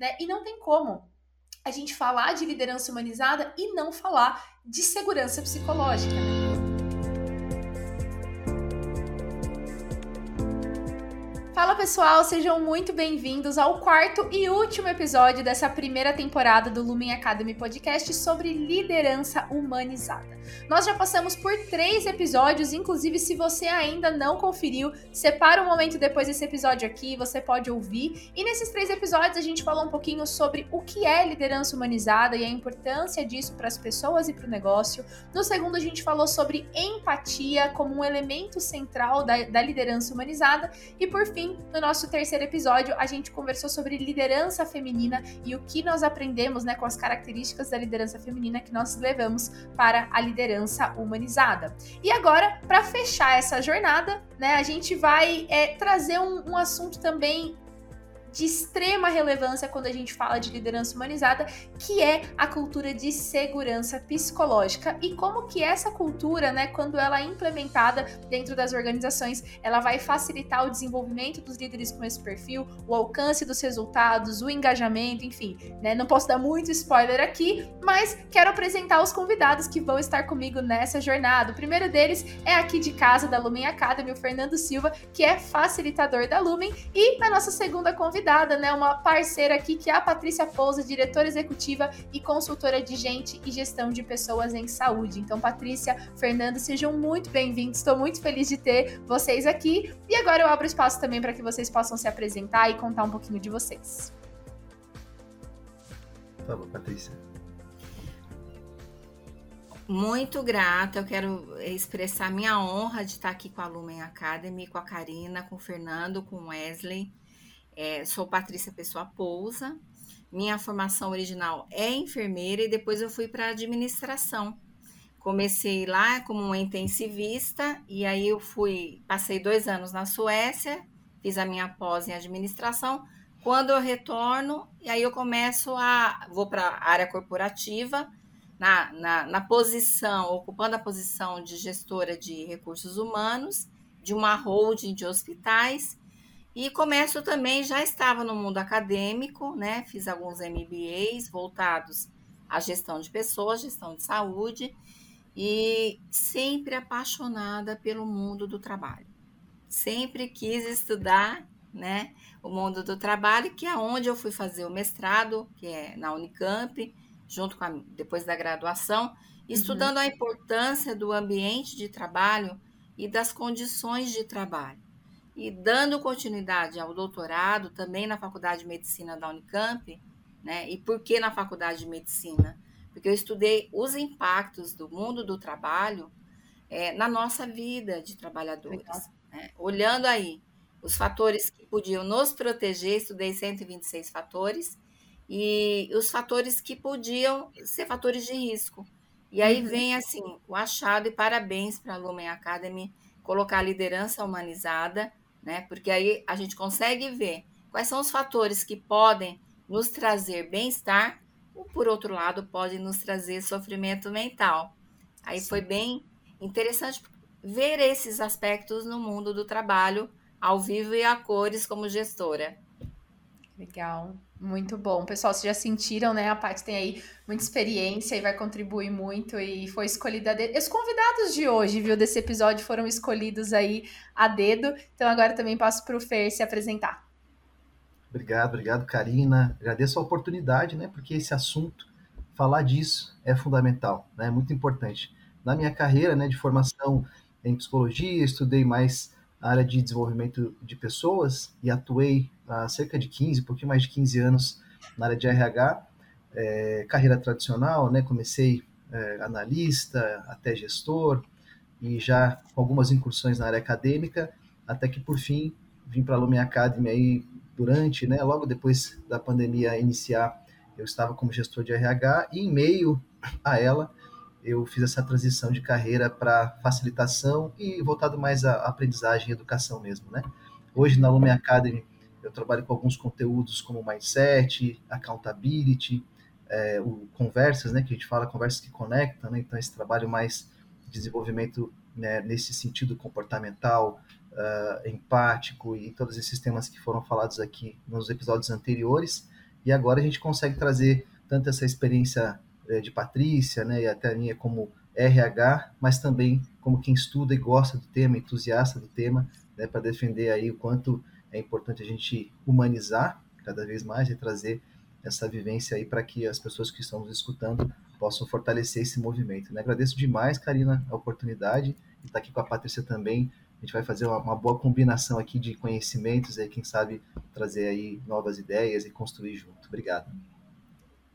né? E não tem como a gente falar de liderança humanizada e não falar de segurança psicológica, né? Fala pessoal, sejam muito bem-vindos ao quarto e último episódio dessa primeira temporada do Lumen Academy Podcast sobre liderança humanizada. Nós já passamos por três episódios, inclusive se você ainda não conferiu, separa um momento depois desse episódio aqui, você pode ouvir. E nesses três episódios a gente falou um pouquinho sobre o que é liderança humanizada e a importância disso para as pessoas e para o negócio. No segundo a gente falou sobre empatia como um elemento central da, da liderança humanizada. E por fim, no nosso terceiro episódio, a gente conversou sobre liderança feminina e o que nós aprendemos né, com as características da liderança feminina que nós levamos para a liderança humanizada. E agora, para fechar essa jornada, né, a gente vai é, trazer um, um assunto também de extrema relevância quando a gente fala de liderança humanizada, que é a cultura de segurança psicológica e como que essa cultura, né, quando ela é implementada dentro das organizações, ela vai facilitar o desenvolvimento dos líderes com esse perfil, o alcance dos resultados, o engajamento, enfim, né? Não posso dar muito spoiler aqui, mas quero apresentar os convidados que vão estar comigo nessa jornada. O primeiro deles é aqui de casa da Lumen Academy, o Fernando Silva, que é facilitador da Lumen, e a nossa segunda convidada convidada, né, uma parceira aqui, que é a Patrícia Pousa, diretora executiva e consultora de gente e gestão de pessoas em saúde. Então, Patrícia, Fernando, sejam muito bem-vindos. Estou muito feliz de ter vocês aqui. E agora eu abro espaço também para que vocês possam se apresentar e contar um pouquinho de vocês. Por favor, Patrícia. Muito grata, eu quero expressar minha honra de estar aqui com a Lumen Academy, com a Karina, com o Fernando, com o Wesley. É, sou Patrícia Pessoa Pousa. Minha formação original é enfermeira e depois eu fui para administração. Comecei lá como uma intensivista e aí eu fui, passei dois anos na Suécia, fiz a minha pós em administração. Quando eu retorno, e aí eu começo a, vou para a área corporativa, na, na, na posição, ocupando a posição de gestora de recursos humanos, de uma holding de hospitais, e começo também, já estava no mundo acadêmico, né? Fiz alguns MBAs voltados à gestão de pessoas, gestão de saúde, e sempre apaixonada pelo mundo do trabalho. Sempre quis estudar, né, o mundo do trabalho, que é onde eu fui fazer o mestrado, que é na Unicamp, junto com a, depois da graduação, uhum. estudando a importância do ambiente de trabalho e das condições de trabalho e dando continuidade ao doutorado também na Faculdade de Medicina da Unicamp, né? E por que na Faculdade de Medicina? Porque eu estudei os impactos do mundo do trabalho é, na nossa vida de trabalhadores, né? olhando aí os fatores que podiam nos proteger, estudei 126 fatores, e os fatores que podiam ser fatores de risco. E aí uhum. vem assim o achado e parabéns para a Lumen Academy colocar a liderança humanizada né? Porque aí a gente consegue ver quais são os fatores que podem nos trazer bem-estar, ou por outro lado, podem nos trazer sofrimento mental. Aí Sim. foi bem interessante ver esses aspectos no mundo do trabalho, ao vivo e a cores, como gestora. Legal. Muito bom. Pessoal, vocês já sentiram, né? A Paty tem aí muita experiência e vai contribuir muito e foi escolhida a dedo. Os convidados de hoje, viu, desse episódio foram escolhidos aí a dedo. Então agora também passo para o Fer se apresentar. Obrigado, obrigado, Karina. Agradeço a oportunidade, né? Porque esse assunto, falar disso é fundamental, né? É muito importante. Na minha carreira, né, de formação em psicologia, estudei mais a área de desenvolvimento de pessoas e atuei há cerca de 15, um pouquinho mais de 15 anos na área de RH, é, carreira tradicional, né? Comecei é, analista, até gestor, e já algumas incursões na área acadêmica, até que por fim vim para a Lumen Academy aí durante, né, logo depois da pandemia iniciar, eu estava como gestor de RH e em meio a ela eu fiz essa transição de carreira para facilitação e voltado mais à aprendizagem e educação mesmo, né? Hoje na Lumen Academy eu trabalho com alguns conteúdos como mindset, accountability, é, o conversas, né, que a gente fala conversas que conectam, né? Então esse trabalho mais de desenvolvimento né, nesse sentido comportamental, uh, empático e todos esses temas que foram falados aqui nos episódios anteriores. E agora a gente consegue trazer tanto essa experiência é, de Patrícia, né, e até a minha como RH, mas também como quem estuda e gosta do tema, entusiasta do tema, né, para defender aí o quanto é importante a gente humanizar cada vez mais e trazer essa vivência aí para que as pessoas que estão nos escutando possam fortalecer esse movimento. Né? Agradeço demais, Karina, a oportunidade de estar aqui com a Patrícia também. A gente vai fazer uma, uma boa combinação aqui de conhecimentos, aí, quem sabe trazer aí novas ideias e construir junto. Obrigado.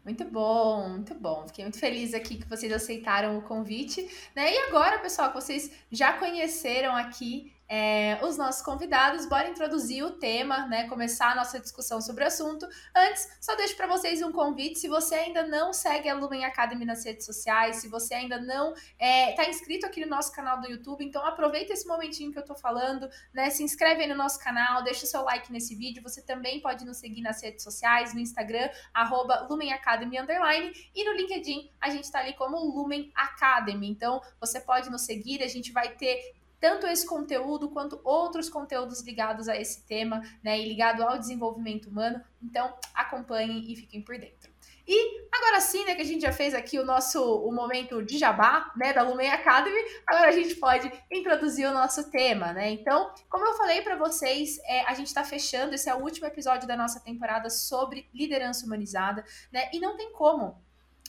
Muito bom, muito bom. Fiquei muito feliz aqui que vocês aceitaram o convite, né? E agora, pessoal, que vocês já conheceram aqui é, os nossos convidados. Bora introduzir o tema, né? Começar a nossa discussão sobre o assunto. Antes, só deixo para vocês um convite. Se você ainda não segue a Lumen Academy nas redes sociais, se você ainda não está é, tá inscrito aqui no nosso canal do YouTube, então aproveita esse momentinho que eu estou falando, né? Se inscreve aí no nosso canal, deixa o seu like nesse vídeo. Você também pode nos seguir nas redes sociais, no Instagram, arroba Lumen Academy Underline, e no LinkedIn a gente está ali como Lumen Academy. Então, você pode nos seguir, a gente vai ter tanto esse conteúdo quanto outros conteúdos ligados a esse tema, né, e ligado ao desenvolvimento humano. Então, acompanhem e fiquem por dentro. E agora sim, né, que a gente já fez aqui o nosso o momento de jabá, né, da Lumen Academy, agora a gente pode introduzir o nosso tema, né? Então, como eu falei para vocês, é, a gente está fechando, esse é o último episódio da nossa temporada sobre liderança humanizada, né? E não tem como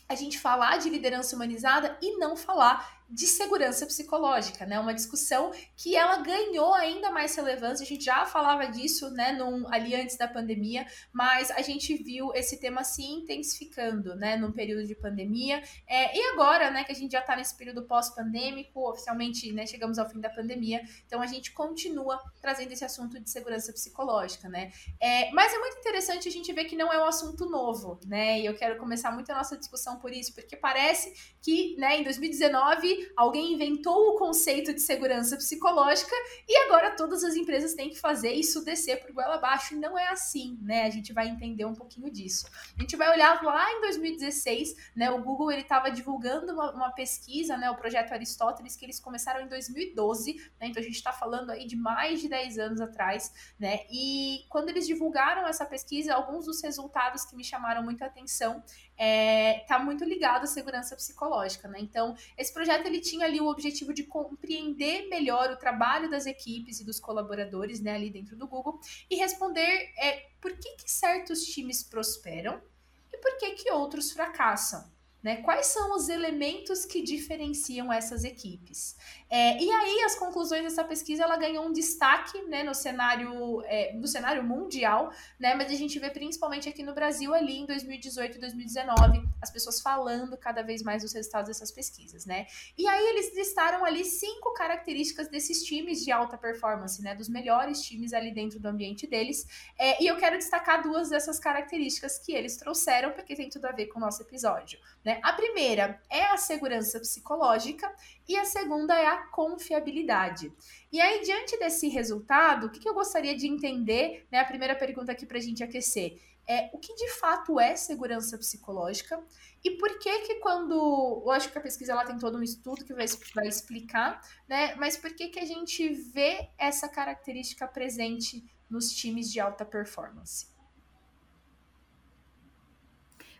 a gente falar de liderança humanizada e não falar de segurança psicológica, né? Uma discussão que ela ganhou ainda mais relevância. A gente já falava disso, né, num, ali antes da pandemia, mas a gente viu esse tema se intensificando, né, num período de pandemia. É, e agora, né, que a gente já está nesse período pós-pandêmico, oficialmente, né, chegamos ao fim da pandemia, então a gente continua trazendo esse assunto de segurança psicológica, né? É, mas é muito interessante a gente ver que não é um assunto novo, né? E eu quero começar muito a nossa discussão por isso, porque parece que, né, em 2019 alguém inventou o conceito de segurança psicológica e agora todas as empresas têm que fazer isso descer por goela abaixo. E não é assim, né? A gente vai entender um pouquinho disso. A gente vai olhar lá em 2016, né? O Google ele estava divulgando uma, uma, pesquisa, né? O projeto Aristóteles, que eles começaram em 2012, né? Então a gente está falando aí de mais de 10 anos atrás, né? E quando eles divulgaram essa pesquisa, alguns dos resultados que me chamaram muita atenção é, tá muito ligado à segurança psicológica, né? Então, esse projeto ele tinha ali o objetivo de compreender melhor o trabalho das equipes e dos colaboradores, né, ali dentro do Google e responder é, por que, que certos times prosperam e por que, que outros fracassam. Né? Quais são os elementos que diferenciam essas equipes? É, e aí as conclusões dessa pesquisa ela ganhou um destaque né, no cenário é, no cenário mundial, né? Mas a gente vê principalmente aqui no Brasil ali em 2018 e 2019 as pessoas falando cada vez mais dos resultados dessas pesquisas, né? E aí eles listaram ali cinco características desses times de alta performance, né? Dos melhores times ali dentro do ambiente deles. É, e eu quero destacar duas dessas características que eles trouxeram porque tem tudo a ver com o nosso episódio, né? A primeira é a segurança psicológica e a segunda é a confiabilidade. E aí, diante desse resultado, o que, eu gostaria de entender, né? A primeira pergunta aqui para a gente aquecer é o que de fato é segurança psicológica e por que que quando, eu acho que a pesquisa ela tem todo um estudo que vai, vai explicar, né, mas por que que a gente vê essa característica presente nos times de alta performance?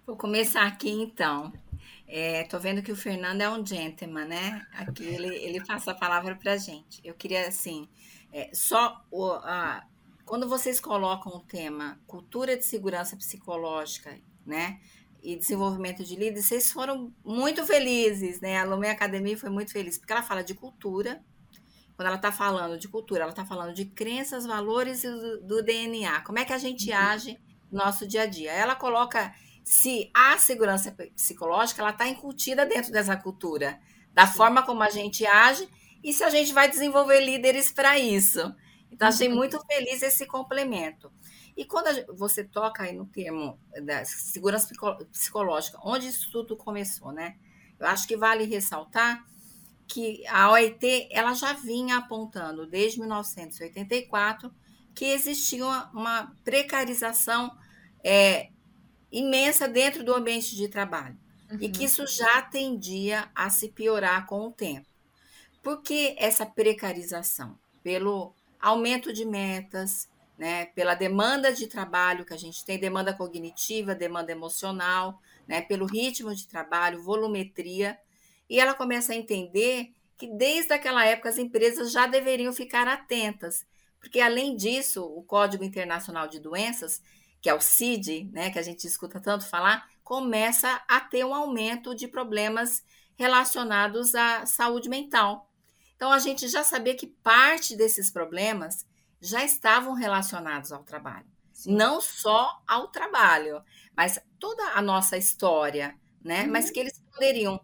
Vou começar aqui então. É, tô vendo que o Fernando é um gentleman, né? Aqui ele, ele passa a palavra para gente. Eu queria, assim, é, só o, a, quando vocês colocam o tema cultura de segurança psicológica, né? E desenvolvimento de líderes, vocês foram muito felizes, né? A Lumei Academia foi muito feliz, porque ela fala de cultura. Quando ela está falando de cultura, ela está falando de crenças, valores e do, do DNA. Como é que a gente uhum. age no nosso dia a dia? Ela coloca se a segurança psicológica ela está incutida dentro dessa cultura, da Sim. forma como a gente age e se a gente vai desenvolver líderes para isso. Então, achei uhum. muito feliz esse complemento. E quando você toca aí no termo da segurança psicológica, onde isso tudo começou, né? Eu acho que vale ressaltar que a OIT ela já vinha apontando desde 1984 que existia uma, uma precarização é, imensa dentro do ambiente de trabalho uhum. e que uhum. isso já tendia a se piorar com o tempo. Por que essa precarização? Pelo aumento de metas, né, pela demanda de trabalho que a gente tem, demanda cognitiva, demanda emocional, né, pelo ritmo de trabalho, volumetria, e ela começa a entender que desde aquela época as empresas já deveriam ficar atentas, porque além disso, o Código Internacional de Doenças, que é o CID, né, que a gente escuta tanto falar, começa a ter um aumento de problemas relacionados à saúde mental. Então a gente já sabia que parte desses problemas já estavam relacionados ao trabalho. Sim. Não só ao trabalho, mas toda a nossa história, né? Uhum. Mas que eles poderiam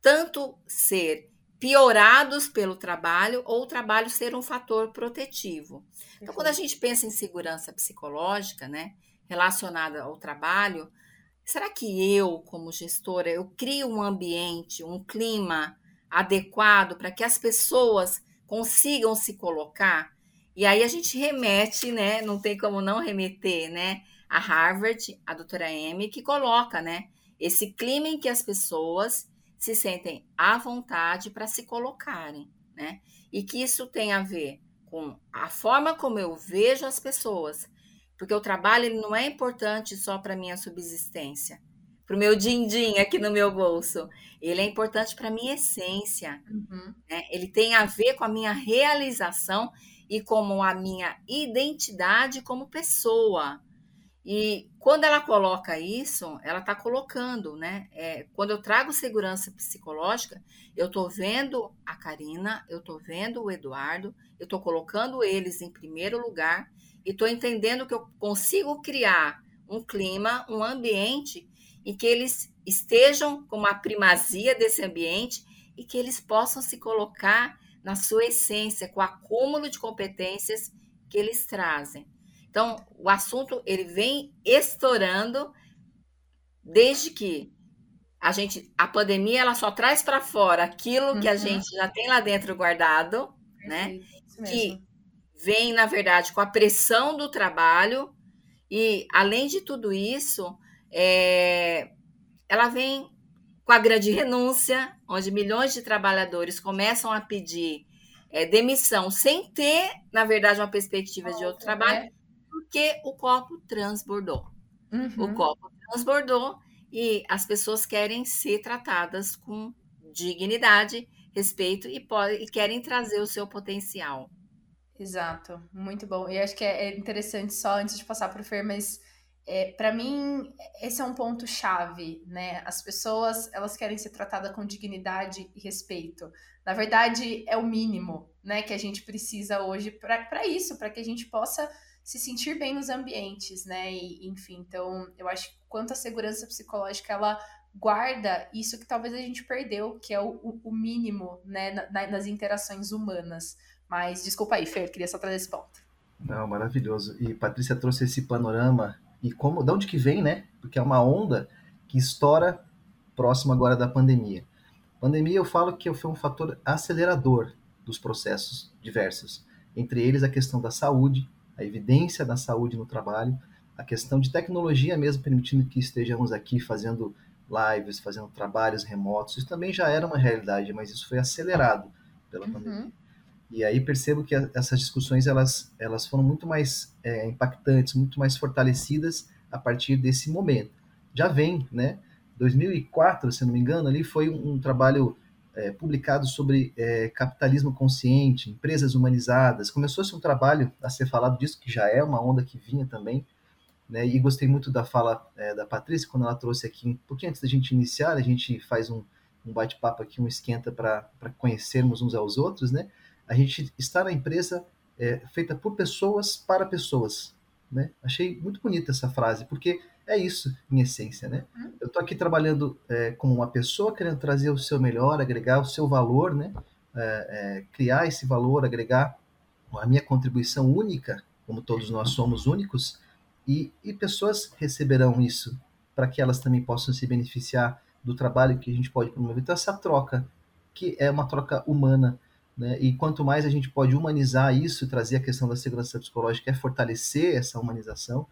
tanto ser piorados pelo trabalho ou o trabalho ser um fator protetivo. Então, quando a gente pensa em segurança psicológica, né, relacionada ao trabalho, será que eu, como gestora, eu crio um ambiente, um clima adequado para que as pessoas consigam se colocar? E aí a gente remete, né, não tem como não remeter, né, a Harvard, a doutora Amy, que coloca, né, esse clima em que as pessoas se sentem à vontade para se colocarem, né? E que isso tem a ver com a forma como eu vejo as pessoas, porque o trabalho ele não é importante só para minha subsistência, para o meu din-din aqui no meu bolso. Ele é importante para a minha essência. Uhum. Né? Ele tem a ver com a minha realização e como a minha identidade como pessoa. E quando ela coloca isso, ela está colocando, né? É, quando eu trago segurança psicológica, eu estou vendo a Karina, eu estou vendo o Eduardo, eu estou colocando eles em primeiro lugar e estou entendendo que eu consigo criar um clima, um ambiente em que eles estejam com uma primazia desse ambiente e que eles possam se colocar na sua essência, com o acúmulo de competências que eles trazem. Então, o assunto ele vem estourando desde que a gente a pandemia ela só traz para fora aquilo uhum. que a uhum. gente já tem lá dentro guardado, né? Que vem na verdade com a pressão do trabalho e além de tudo isso, é, ela vem com a grande renúncia, onde milhões de trabalhadores começam a pedir é, demissão sem ter, na verdade, uma perspectiva de outro trabalho, porque o copo transbordou. Uhum. O copo transbordou e as pessoas querem ser tratadas com dignidade, respeito e, e querem trazer o seu potencial. Exato, muito bom. E acho que é, é interessante só antes de passar para o Fer, mas é, para mim esse é um ponto chave, né? As pessoas elas querem ser tratadas com dignidade e respeito. Na verdade é o mínimo, né, que a gente precisa hoje para isso, para que a gente possa se sentir bem nos ambientes, né? E, enfim, então eu acho que quanto a segurança psicológica ela guarda isso que talvez a gente perdeu, que é o, o mínimo, né, na, nas interações humanas. Mas desculpa aí, Fer, queria só trazer esse ponto. Não, maravilhoso. E Patrícia trouxe esse panorama e como, de onde que vem, né? Porque é uma onda que estoura próximo agora da pandemia. Pandemia, eu falo que foi um fator acelerador dos processos diversos, entre eles a questão da saúde, a evidência da saúde no trabalho, a questão de tecnologia mesmo permitindo que estejamos aqui fazendo lives, fazendo trabalhos remotos. Isso também já era uma realidade, mas isso foi acelerado pela uhum. pandemia. E aí percebo que essas discussões elas, elas foram muito mais é, impactantes, muito mais fortalecidas a partir desse momento. Já vem, né? 2004, se não me engano, ali foi um, um trabalho é, publicado sobre é, capitalismo consciente, empresas humanizadas. Começou-se um trabalho a ser falado disso, que já é uma onda que vinha também. Né? E gostei muito da fala é, da Patrícia, quando ela trouxe aqui, um pouquinho antes da gente iniciar, a gente faz um, um bate-papo aqui, um esquenta para conhecermos uns aos outros. Né? A gente está na empresa é, feita por pessoas para pessoas. Né? Achei muito bonita essa frase, porque é isso, em essência, né? Uhum. Eu estou aqui trabalhando é, como uma pessoa, querendo trazer o seu melhor, agregar o seu valor, né? É, é, criar esse valor, agregar a minha contribuição única, como todos nós somos únicos, e, e pessoas receberão isso para que elas também possam se beneficiar do trabalho que a gente pode promover. Então, essa troca, que é uma troca humana, né? e quanto mais a gente pode humanizar isso, trazer a questão da segurança psicológica, é fortalecer essa humanização,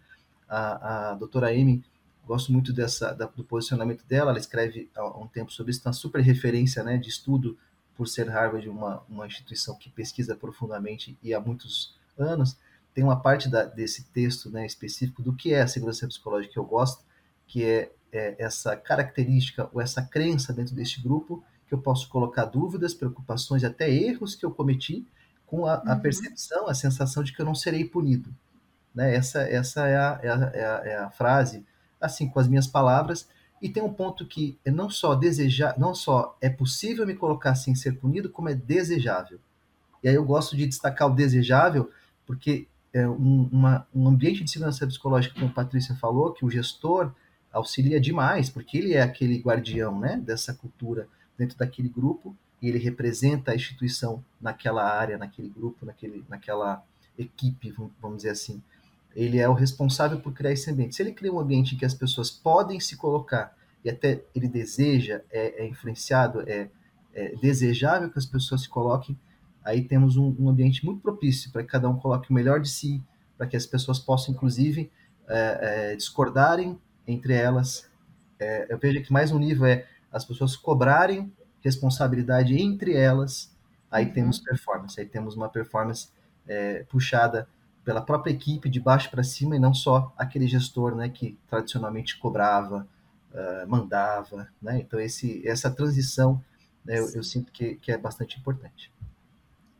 a, a doutora Amy, gosto muito dessa, da, do posicionamento dela, ela escreve há um tempo sobre isso, uma super referência né, de estudo, por ser Harvard uma, uma instituição que pesquisa profundamente e há muitos anos, tem uma parte da, desse texto né, específico do que é a segurança psicológica que eu gosto, que é, é essa característica ou essa crença dentro deste grupo que eu posso colocar dúvidas, preocupações e até erros que eu cometi com a, a uhum. percepção, a sensação de que eu não serei punido. Né? Essa, essa é, a, é, a, é, a, é a frase, assim, com as minhas palavras, e tem um ponto que é não só desejar, não só é possível me colocar sem ser punido, como é desejável. E aí eu gosto de destacar o desejável, porque é um, uma, um ambiente de segurança psicológica, como a Patrícia falou, que o gestor auxilia demais, porque ele é aquele guardião né, dessa cultura dentro daquele grupo, e ele representa a instituição naquela área, naquele grupo, naquele, naquela equipe, vamos dizer assim ele é o responsável por criar esse ambiente. Se ele cria um ambiente em que as pessoas podem se colocar e até ele deseja, é, é influenciado, é, é, desejável que as pessoas se coloquem, aí temos um, um ambiente muito propício para que cada um coloque o melhor de si, para que as pessoas possam, inclusive, é, é, discordarem entre elas. É, eu vejo que mais um nível é as pessoas cobrarem responsabilidade entre elas, aí uhum. temos performance, aí temos uma performance puxada pela própria equipe de baixo para cima e não só aquele gestor né, que tradicionalmente cobrava, uh, mandava. Né? Então, esse, essa transição né, eu, eu, sinto que, que é bastante importante.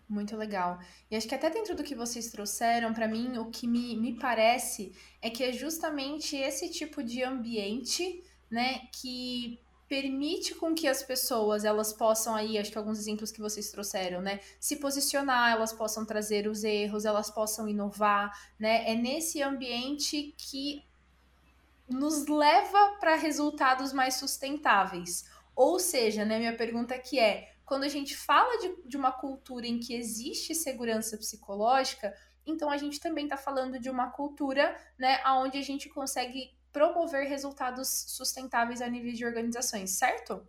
Muito legal. E acho que até dentro do que vocês trouxeram, para mim, o que me, me parece é que é justamente esse tipo de ambiente né, que permite com que as pessoas elas possam aí, acho que alguns exemplos que vocês trouxeram, né, se posicionar, elas possam trazer os erros, elas possam inovar, né? É nesse ambiente que nos leva para resultados mais sustentáveis. Ou seja, né, minha pergunta aqui é, quando a gente fala de, de uma cultura em que existe segurança psicológica, então a gente também está falando de uma cultura, né, onde a gente consegue promover resultados sustentáveis a nível de organizações, certo?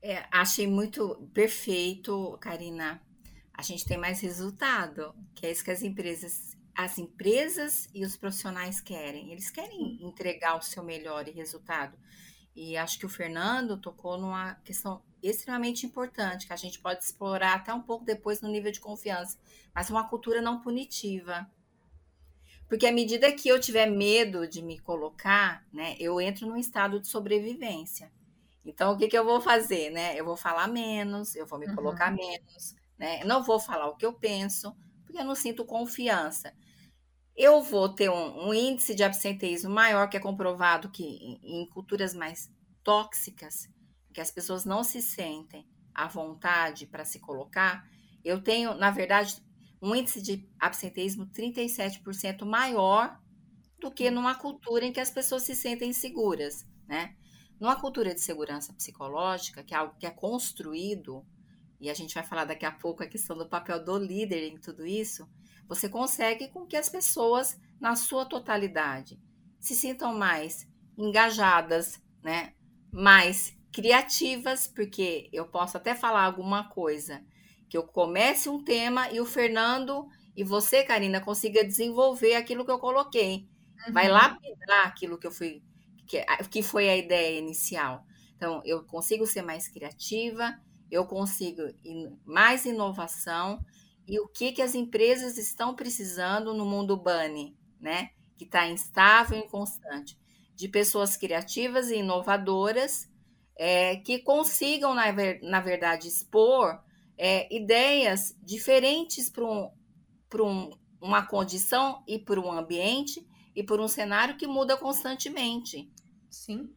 É, achei muito perfeito, Karina. A gente tem mais resultado, que é isso que as empresas, as empresas e os profissionais querem. Eles querem entregar o seu melhor resultado. E acho que o Fernando tocou numa questão extremamente importante, que a gente pode explorar até um pouco depois no nível de confiança, mas uma cultura não punitiva. Porque à medida que eu tiver medo de me colocar, né, eu entro num estado de sobrevivência. Então, o que, que eu vou fazer, né? Eu vou falar menos, eu vou me uhum. colocar menos, né? não vou falar o que eu penso, porque eu não sinto confiança. Eu vou ter um, um índice de absenteísmo maior, que é comprovado que em, em culturas mais tóxicas, que as pessoas não se sentem à vontade para se colocar, eu tenho, na verdade, um índice de absenteísmo 37% maior do que numa cultura em que as pessoas se sentem seguras, né? Numa cultura de segurança psicológica, que é algo que é construído, e a gente vai falar daqui a pouco a questão do papel do líder em tudo isso, você consegue com que as pessoas, na sua totalidade, se sintam mais engajadas, né? Mais criativas, porque eu posso até falar alguma coisa que eu comece um tema e o Fernando e você, Karina, consiga desenvolver aquilo que eu coloquei. Uhum. Vai lapidar aquilo que eu fui que, que foi a ideia inicial. Então, eu consigo ser mais criativa, eu consigo mais inovação e o que, que as empresas estão precisando no mundo bunny, né? Que está instável e constante. De pessoas criativas e inovadoras é, que consigam, na, na verdade, expor é, ideias diferentes para um, um, uma condição e para um ambiente e por um cenário que muda constantemente. Sim.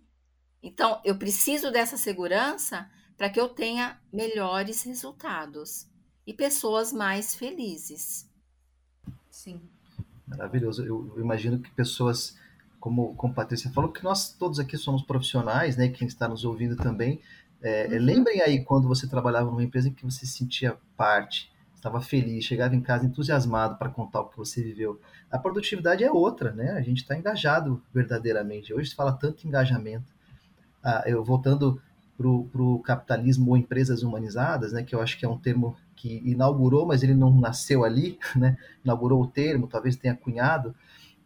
Então, eu preciso dessa segurança para que eu tenha melhores resultados e pessoas mais felizes. Sim. Maravilhoso. Eu, eu imagino que pessoas, como, como a Patrícia falou, que nós todos aqui somos profissionais, né? Quem está nos ouvindo também, é, uhum. Lembrem aí quando você trabalhava numa empresa em que você se sentia parte, estava feliz, chegava em casa entusiasmado para contar o que você viveu. A produtividade é outra, né? A gente está engajado verdadeiramente. Hoje se fala tanto engajamento. Ah, eu voltando para o capitalismo ou empresas humanizadas, né? Que eu acho que é um termo que inaugurou, mas ele não nasceu ali, né? Inaugurou o termo, talvez tenha cunhado.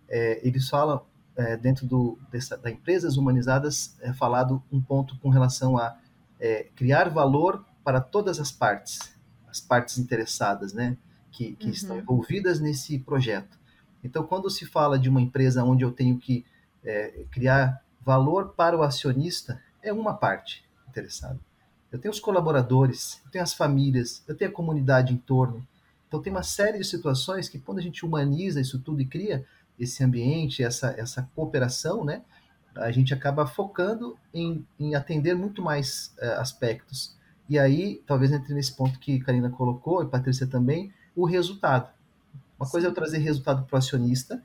É, eles falam é, dentro do, dessa, da empresas humanizadas é falado um ponto com relação a é, criar valor para todas as partes, as partes interessadas, né? que, que uhum. estão envolvidas nesse projeto. Então, quando se fala de uma empresa onde eu tenho que é, criar valor para o acionista, é uma parte interessada. Eu tenho os colaboradores, eu tenho as famílias, eu tenho a comunidade em torno. Então, tem uma série de situações que, quando a gente humaniza isso tudo e cria esse ambiente, essa, essa cooperação, né, a gente acaba focando em, em atender muito mais uh, aspectos. E aí, talvez entre nesse ponto que Karina colocou, e Patrícia também, o resultado. Uma Sim. coisa é eu trazer resultado para o acionista,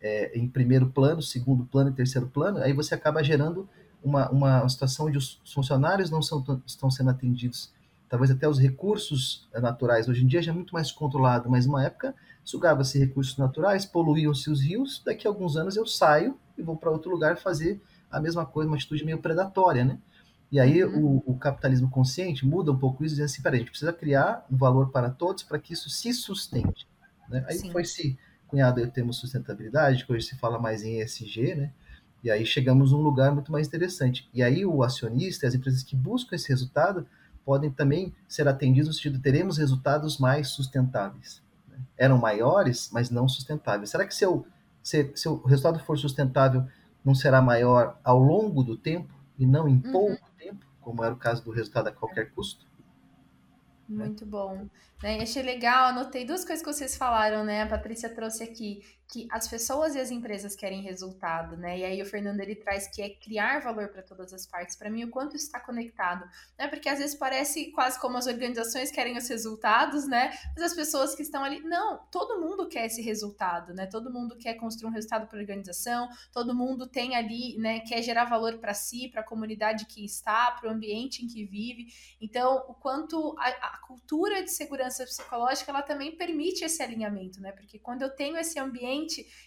é, em primeiro plano, segundo plano e terceiro plano, aí você acaba gerando uma, uma situação onde os funcionários não são, estão sendo atendidos, talvez até os recursos naturais. Hoje em dia já é muito mais controlado, mas numa época sugava-se recursos naturais, poluíam-se os rios, daqui a alguns anos eu saio e vou para outro lugar fazer a mesma coisa, uma atitude meio predatória, né? E aí uhum. o, o, capitalismo consciente muda um pouco isso, dizendo assim, peraí, a gente precisa criar um valor para todos para que isso se sustente. Né? Aí Sim. foi se cunhado o termo sustentabilidade, que hoje se fala mais em ESG, né? E aí chegamos num lugar muito mais interessante. E aí o acionista, as empresas que buscam esse resultado, podem também ser atendidos no sentido teremos resultados mais sustentáveis. Né? Eram maiores, mas não sustentáveis. Será que se, eu, se, se o resultado for sustentável, não será maior ao longo do tempo e não em uhum. pouco tempo, como era o caso do resultado a qualquer custo? Muito bom. Né? achei legal, anotei duas coisas que vocês falaram, né? A Patrícia trouxe aqui que as pessoas e as empresas querem resultado, né? E aí o Fernando ele traz que é criar valor para todas as partes. Para mim, o quanto está conectado, né? Porque às vezes parece quase como as organizações querem os resultados, né? Mas as pessoas que estão ali, não, todo mundo quer esse resultado, né? Todo mundo quer construir um resultado para a organização, todo mundo tem ali, né, quer gerar valor para si, para a comunidade que está, para o ambiente em que vive. Então, o quanto a, a cultura de segurança psicológica, ela também permite esse alinhamento, né? Porque quando eu tenho esse ambiente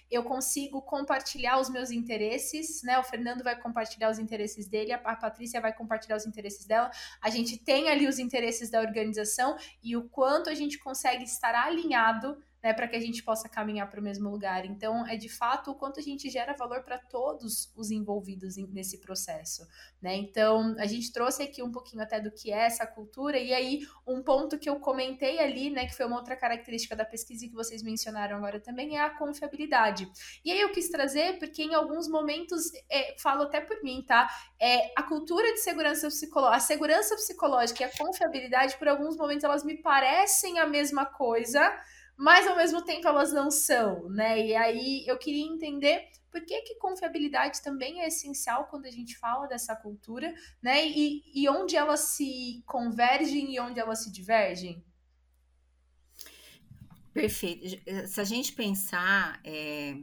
eu consigo compartilhar os meus interesses, né? O Fernando vai compartilhar os interesses dele, a Patrícia vai compartilhar os interesses dela. A gente tem ali os interesses da organização e o quanto a gente consegue estar alinhado né, para que a gente possa caminhar para o mesmo lugar. Então, é de fato o quanto a gente gera valor para todos os envolvidos nesse processo, né? Então, a gente trouxe aqui um pouquinho até do que é essa cultura e aí um ponto que eu comentei ali, né, que foi uma outra característica da pesquisa que vocês mencionaram agora também é a confiabilidade. E aí eu quis trazer porque em alguns momentos, é, falo até por mim, tá? É, a cultura de segurança psicológica, a segurança psicológica e a confiabilidade, por alguns momentos elas me parecem a mesma coisa, mas ao mesmo tempo elas não são, né? E aí eu queria entender por que, que confiabilidade também é essencial quando a gente fala dessa cultura, né? E, e onde elas se convergem e onde elas se divergem. Perfeito. Se a gente pensar, é,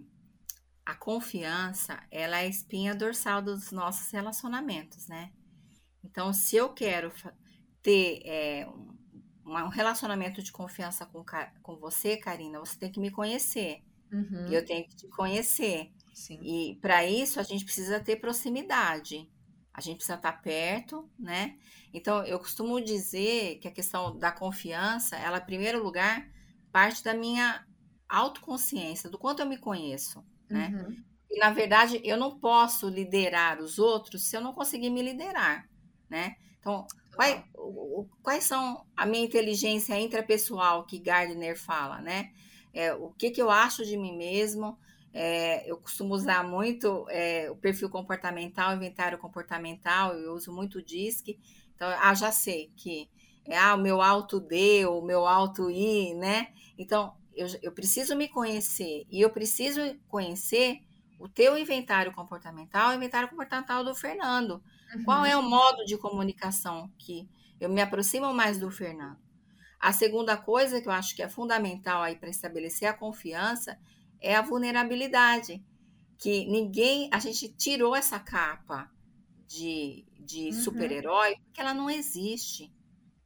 a confiança, ela é a espinha dorsal dos nossos relacionamentos, né? Então, se eu quero ter é, relacionamento de confiança com, com você, Karina, você tem que me conhecer. Uhum. E eu tenho que te conhecer. Sim. E para isso a gente precisa ter proximidade. A gente precisa estar perto, né? Então, eu costumo dizer que a questão da confiança, ela, em primeiro lugar, parte da minha autoconsciência, do quanto eu me conheço, né? Uhum. E, na verdade, eu não posso liderar os outros se eu não conseguir me liderar, né? Então, Quais, quais são a minha inteligência intrapessoal que Gardner fala, né? É, o que, que eu acho de mim mesmo? É, eu costumo usar muito é, o perfil comportamental, inventário comportamental, eu uso muito o DISC. Então, ah, já sei que é ah, o meu alto D, o meu alto I, né? Então, eu, eu preciso me conhecer e eu preciso conhecer o teu inventário comportamental, o inventário comportamental do Fernando. Uhum. Qual é o modo de comunicação que eu me aproximo mais do Fernando? A segunda coisa que eu acho que é fundamental aí para estabelecer a confiança é a vulnerabilidade. Que ninguém, a gente tirou essa capa de, de uhum. super-herói porque ela não existe.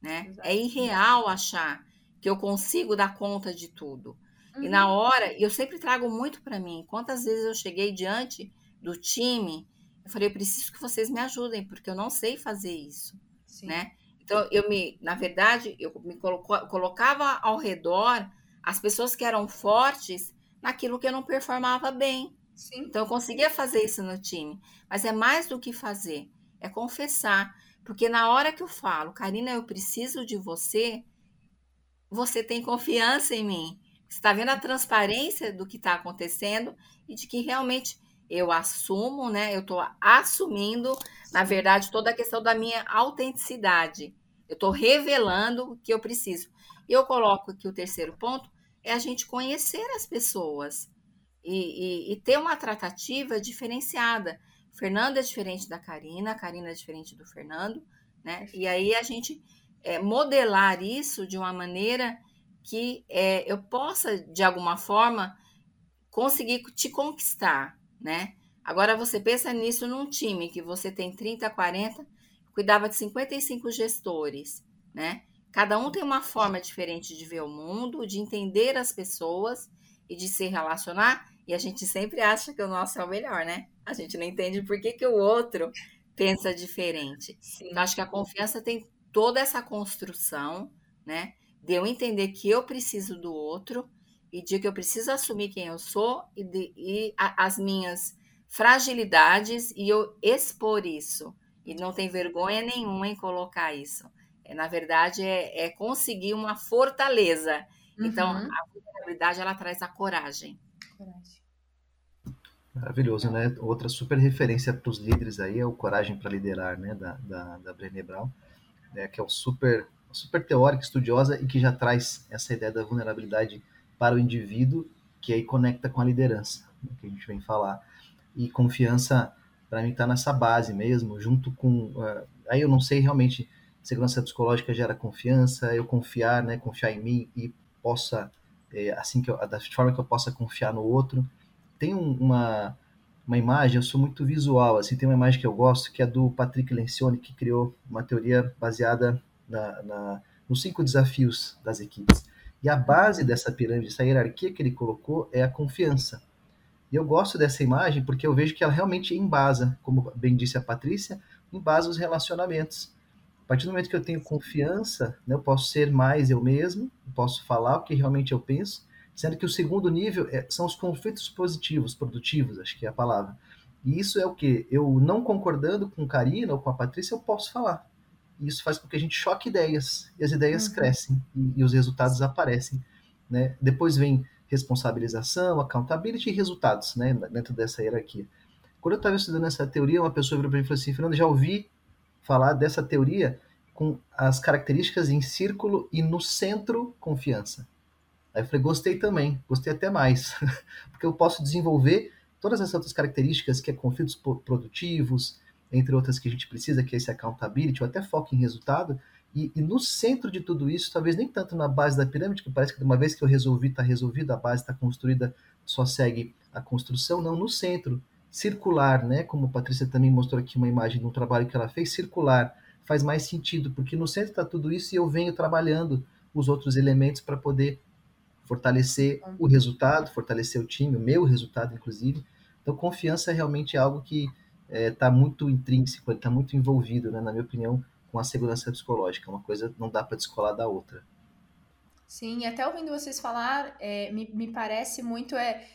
Né? É irreal achar que eu consigo dar conta de tudo. Uhum. E na hora, eu sempre trago muito para mim. Quantas vezes eu cheguei diante do time eu falei, eu preciso que vocês me ajudem, porque eu não sei fazer isso, Sim. né? Então, eu me, na verdade, eu me colocava ao redor as pessoas que eram fortes naquilo que eu não performava bem. Sim. Então, eu conseguia fazer isso no time. Mas é mais do que fazer, é confessar. Porque na hora que eu falo, Karina, eu preciso de você, você tem confiança em mim. Você está vendo a transparência do que está acontecendo e de que realmente eu assumo, né? Eu estou assumindo, na verdade, toda a questão da minha autenticidade. Eu estou revelando o que eu preciso. E eu coloco aqui o terceiro ponto, é a gente conhecer as pessoas e, e, e ter uma tratativa diferenciada. Fernando é diferente da Karina, a Karina é diferente do Fernando, né? E aí a gente é, modelar isso de uma maneira que é, eu possa, de alguma forma, conseguir te conquistar, né? Agora você pensa nisso num time que você tem 30, 40, cuidava de 55 gestores, né? Cada um tem uma forma diferente de ver o mundo, de entender as pessoas e de se relacionar, e a gente sempre acha que o nosso é o melhor, né? A gente não entende por que, que o outro pensa diferente. Sim. Então, acho que a confiança tem toda essa construção, né? De eu entender que eu preciso do outro e de que eu preciso assumir quem eu sou e, de, e a, as minhas fragilidades e eu expor isso. E não tem vergonha nenhuma em colocar isso. É, na verdade, é, é, conseguir uma fortaleza. Então, uhum. Então, a vulnerabilidade, ela traz a coragem. Coragem. Maravilhoso, né? Outra super referência para os líderes aí é o Coragem para Liderar, né? Da, da, da Brené Brown, né? que é o super, super teórica, estudiosa e que já traz essa ideia da vulnerabilidade para o indivíduo, que aí conecta com a liderança, né? que a gente vem falar. E confiança, para mim, está nessa base mesmo, junto com. Uh, aí eu não sei realmente, segurança psicológica gera confiança, eu confiar, né? Confiar em mim e possa, é, assim que eu, da forma que eu possa confiar no outro tem uma, uma imagem, eu sou muito visual, assim, tem uma imagem que eu gosto, que é do Patrick Lencioni, que criou uma teoria baseada na, na, nos cinco desafios das equipes. E a base dessa pirâmide, essa hierarquia que ele colocou, é a confiança. E eu gosto dessa imagem porque eu vejo que ela realmente embasa, como bem disse a Patrícia, embasa os relacionamentos. A partir do momento que eu tenho confiança, né, eu posso ser mais eu mesmo, eu posso falar o que realmente eu penso, Sendo que o segundo nível é, são os conflitos positivos, produtivos, acho que é a palavra. E isso é o que? Eu não concordando com Karina ou com a Patrícia, eu posso falar. E isso faz com que a gente choque ideias, e as ideias uhum. crescem, e, e, os resultados aparecem. Né? Depois vem responsabilização, accountability e resultados né? dentro dessa hierarquia. Quando eu estava estudando essa teoria, uma pessoa virou para mim e falou assim, Fernando, já ouvi falar dessa teoria com as características em círculo e no centro confiança. Aí eu falei, gostei também, gostei até mais, porque eu posso desenvolver todas essas outras características que é conflitos produtivos, entre outras que a gente precisa, que é esse accountability, ou até foco em resultado, e, e, no centro de tudo isso, talvez nem tanto na base da pirâmide, que parece que uma vez que eu resolvi, está resolvido, a base está construída, só segue a construção, não, no centro, circular, né? Como a Patrícia também mostrou aqui uma imagem de um trabalho que ela fez, circular, faz mais sentido, porque no centro está tudo isso e eu venho trabalhando os outros elementos para poder fortalecer o resultado, fortalecer o time, o meu resultado, inclusive. Então, confiança é realmente algo que está é, muito intrínseco, está muito envolvido, né, na minha opinião, com a segurança psicológica. Uma coisa não dá para descolar da outra. Sim, até ouvindo vocês falar, é, me, me parece muito é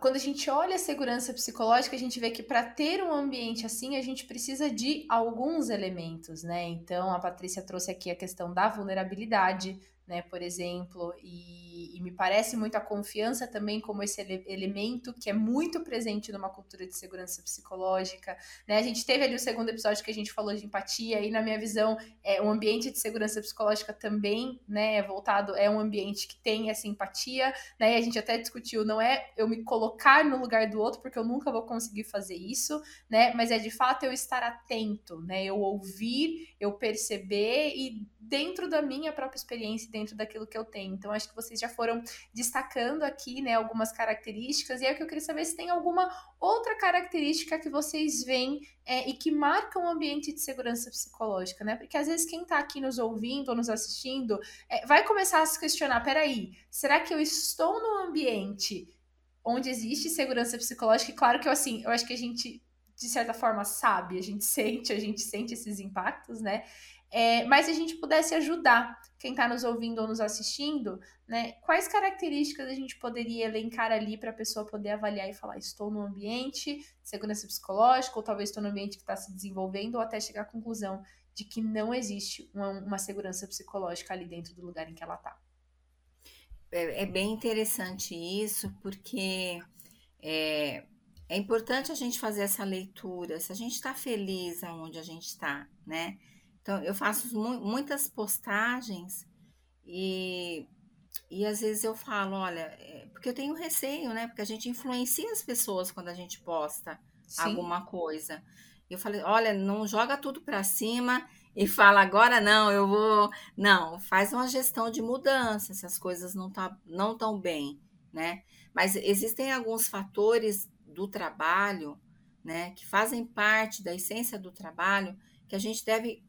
quando a gente olha a segurança psicológica, a gente vê que para ter um ambiente assim, a gente precisa de alguns elementos, né? Então, a Patrícia trouxe aqui a questão da vulnerabilidade, né, por exemplo, e, e, me parece muito a confiança também como esse ele elemento que é muito presente numa cultura de segurança psicológica, né, a gente teve ali o segundo episódio que a gente falou de empatia, e na minha visão, é, um ambiente de segurança psicológica também, né, é voltado, é um ambiente que tem essa empatia, né, e a gente até discutiu, não é eu me colocar no lugar do outro, porque eu nunca vou conseguir fazer isso, né, mas é de fato eu estar atento, né, eu ouvir, eu perceber e dentro da minha própria experiência, dentro daquilo que eu tenho. Então, acho que vocês já foram destacando aqui, né, algumas características, e aí o que eu queria saber se tem alguma outra característica que vocês veem é, e que marcam o ambiente de segurança psicológica, né? Porque às vezes quem está aqui nos ouvindo ou nos assistindo é, vai começar a se questionar: peraí, será que eu estou num ambiente onde existe segurança psicológica? E claro que eu, assim, eu acho que a gente de certa forma sabe, a gente sente, a gente sente esses impactos, né? É, mas se a gente pudesse ajudar quem está nos ouvindo ou nos assistindo, né? Quais características a gente poderia elencar ali para a pessoa poder avaliar e falar: estou no ambiente de segurança psicológica, ou talvez estou no ambiente que está se desenvolvendo, ou até chegar à conclusão de que não existe uma, uma segurança psicológica ali dentro do lugar em que ela está. É, é, bem interessante isso, porque é, é importante a gente fazer essa leitura, se a gente está feliz aonde a gente está, né? Então, eu faço mu muitas postagens e, e às vezes eu falo, olha, é, porque eu tenho receio, né? Porque a gente influencia as pessoas quando a gente posta Sim. alguma coisa. Eu falei, olha, não joga tudo para cima e fala agora não, eu vou, não, faz uma gestão de mudança se as coisas não tá não tão bem, né? Mas existem alguns fatores do trabalho, né, que fazem parte da essência do trabalho, que a gente deve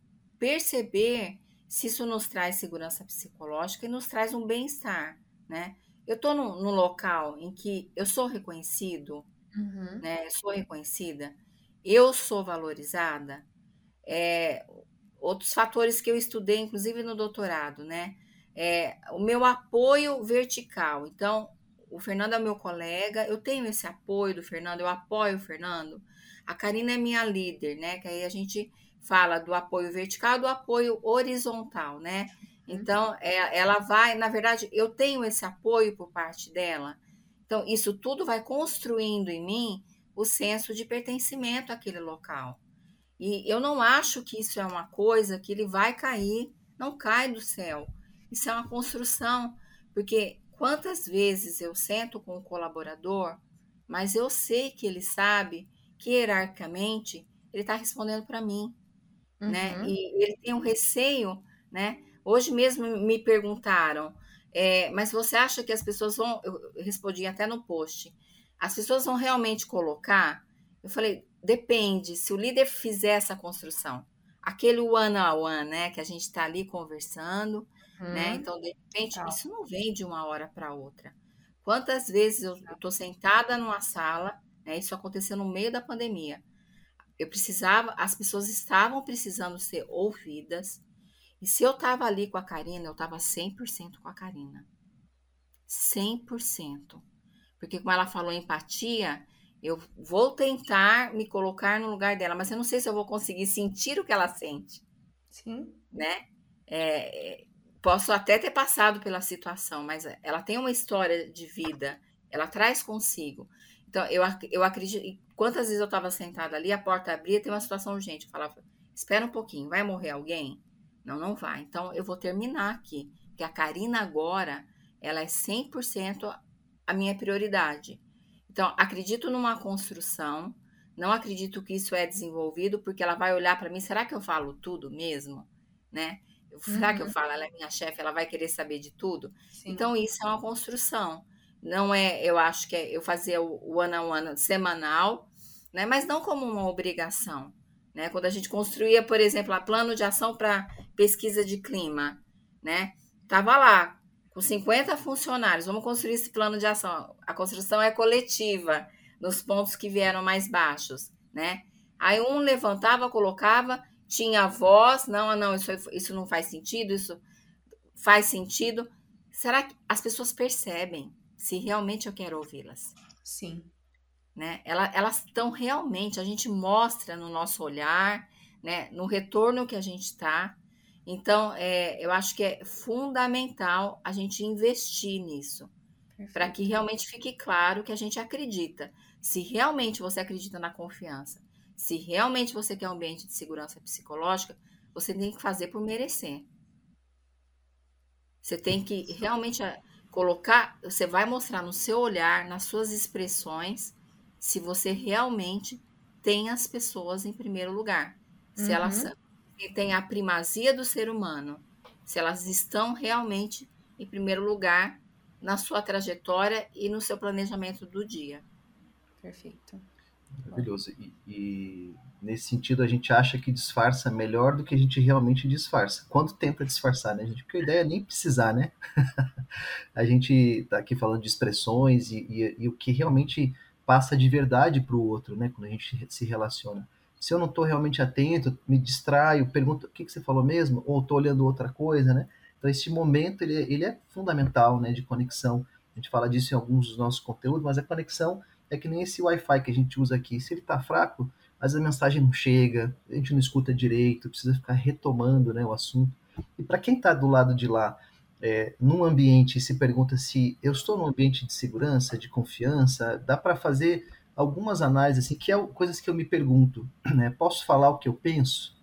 perceber se isso nos traz segurança psicológica e nos traz um bem-estar, né? Eu estou no, no, local em que eu sou reconhecido, uhum. né? Sou reconhecida, eu sou valorizada. É, outros fatores que eu estudei, inclusive no doutorado, né? É, o meu apoio vertical. Então, o Fernando é meu colega, eu tenho esse apoio do Fernando, eu apoio o Fernando. A Karina é minha líder, né? Que aí a gente fala do apoio vertical, do apoio horizontal, né? Uhum. Então, é, ela vai, na verdade, eu tenho esse apoio por parte dela. Então, isso tudo vai construindo em mim o senso de pertencimento àquele local. E eu não acho que isso é uma coisa que ele vai cair, não cai do céu. Isso é uma construção, porque quantas vezes eu sento com o colaborador, mas eu sei que ele sabe que hierarquicamente ele está respondendo para mim né? Uhum. E ele tem um receio, né? Hoje mesmo me perguntaram, é, mas você acha que as pessoas vão? Eu respondi até no post. As pessoas vão realmente colocar? Eu falei, depende. Se o líder fizer essa construção, aquele one on one, né? Que a gente está ali conversando, né? uhum. né? Então, de repente, tá. isso não vem de uma hora para outra. Quantas vezes eu estou sentada numa sala, né? Isso aconteceu no meio da pandemia eu precisava, as pessoas estavam precisando ser ouvidas. E se eu estava ali com a Karina, eu estava 100% com a Karina. 100%. Porque como ela falou empatia, eu vou tentar me colocar no lugar dela, mas eu não sei se eu vou conseguir sentir o que ela sente. Sim. Né? É, posso até ter passado pela situação, mas ela tem uma história de vida, ela traz consigo. Então, eu, eu acredito. Quantas vezes eu estava sentada ali, a porta abria, tem uma situação urgente. Eu falava, espera um pouquinho, vai morrer alguém? Não, não vai. Então, eu vou terminar aqui. Porque a Karina agora, ela é 100% a minha prioridade. Então, acredito numa construção, não acredito que isso é desenvolvido, porque ela vai olhar para mim, será que eu falo tudo mesmo? Né? Será uhum. que eu uhum. falo, ela é minha chefe, ela vai querer saber de tudo? Sim. Então, isso é uma construção. Não é, eu acho que é eu fazia o one on one semanal, né? Mas não como uma obrigação, né? Quando a gente construía, por exemplo, a plano de ação para pesquisa de clima, né? Tava lá com 50 funcionários, vamos construir esse plano de ação. A construção é coletiva nos pontos que vieram mais baixos, né? Aí um levantava, colocava, tinha voz, não, não, isso, isso não faz sentido, isso faz sentido. Será que as pessoas percebem? Se realmente eu quero ouvi-las. Sim. Né? Elas estão realmente, a gente mostra no nosso olhar, né? no retorno que a gente está. Então, é, eu acho que é fundamental a gente investir nisso, para que realmente fique claro que a gente acredita. Se realmente você acredita na confiança, se realmente você quer um ambiente de segurança psicológica, você tem que fazer por merecer. Você tem que realmente colocar, você vai mostrar no seu olhar, nas suas expressões, se você realmente tem as pessoas em primeiro lugar. Se uhum. elas têm a primazia do ser humano, se elas estão realmente em primeiro lugar na sua trajetória e no seu planejamento do dia. Perfeito. Maravilhoso. E, e, nesse sentido a gente acha que disfarça melhor do que a gente realmente disfarça. Quanto tempo é disfarçar, né, gente? Porque a ideia é nem precisar, né? a gente está aqui falando de expressões e, e, e, o que realmente passa de verdade para o outro, né? Quando a gente se relaciona. Se eu não estou realmente atento, me distraio, pergunto o que, que você falou mesmo, ou estou olhando outra coisa, né? Então esse momento ele, é, ele é fundamental, né? De conexão. A gente fala disso em alguns dos nossos conteúdos, mas a conexão é que nem esse Wi-Fi que a gente usa aqui. Se ele está fraco, Às vezes a mensagem não chega, a gente não escuta direito, precisa ficar retomando né, o assunto. E para quem está do lado de lá, é, num ambiente, se pergunta se eu estou num ambiente de segurança, de confiança, dá para fazer algumas análises, assim, que é coisas que eu me pergunto. Né? Posso falar o que eu penso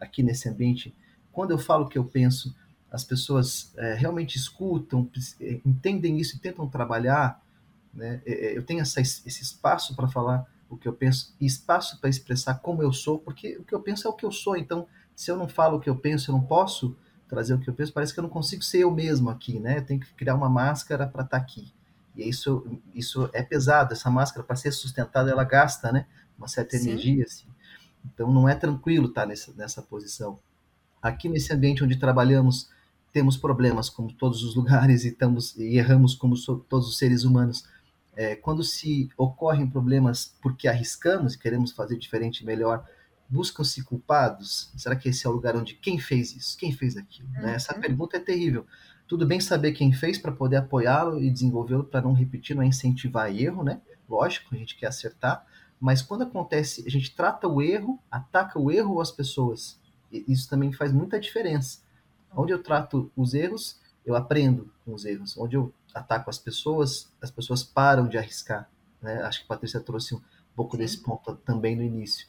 aqui nesse ambiente? Quando eu falo o que eu penso, as pessoas é, realmente escutam, é, entendem isso e tentam trabalhar? Né? É, é, eu tenho essa, esse espaço para falar o que eu penso e espaço para expressar como eu sou, porque o que eu penso é o que eu sou. Então, se eu não falo o que eu penso, eu não posso trazer o que eu penso, parece que eu não consigo ser eu mesmo aqui, né? Eu tenho que criar uma máscara para estar tá aqui. E isso, isso é pesado. Essa máscara, para ser sustentada, ela gasta, né? Uma certa Sim. energia, assim. Então, não é tranquilo estar tá nessa, nessa posição. Aqui nesse ambiente onde trabalhamos, temos problemas, como todos os lugares, e, estamos, e erramos como todos os seres humanos é, quando se ocorrem problemas porque arriscamos e queremos fazer diferente e melhor, buscam-se culpados? Será que esse é o lugar onde quem fez isso? Quem fez aquilo? Uhum. Né? Essa uhum. pergunta é terrível. Tudo bem saber quem fez para poder apoiá-lo e desenvolvê-lo para não repetir, não é incentivar erro, né? Lógico, a gente quer acertar, mas quando acontece, a gente trata o erro, ataca o erro ou as pessoas. Isso também faz muita diferença. Onde eu trato os erros, eu aprendo com os erros. Onde eu ataco as pessoas, as pessoas param de arriscar. Né? Acho que a Patrícia trouxe um pouco Sim. desse ponto também no início.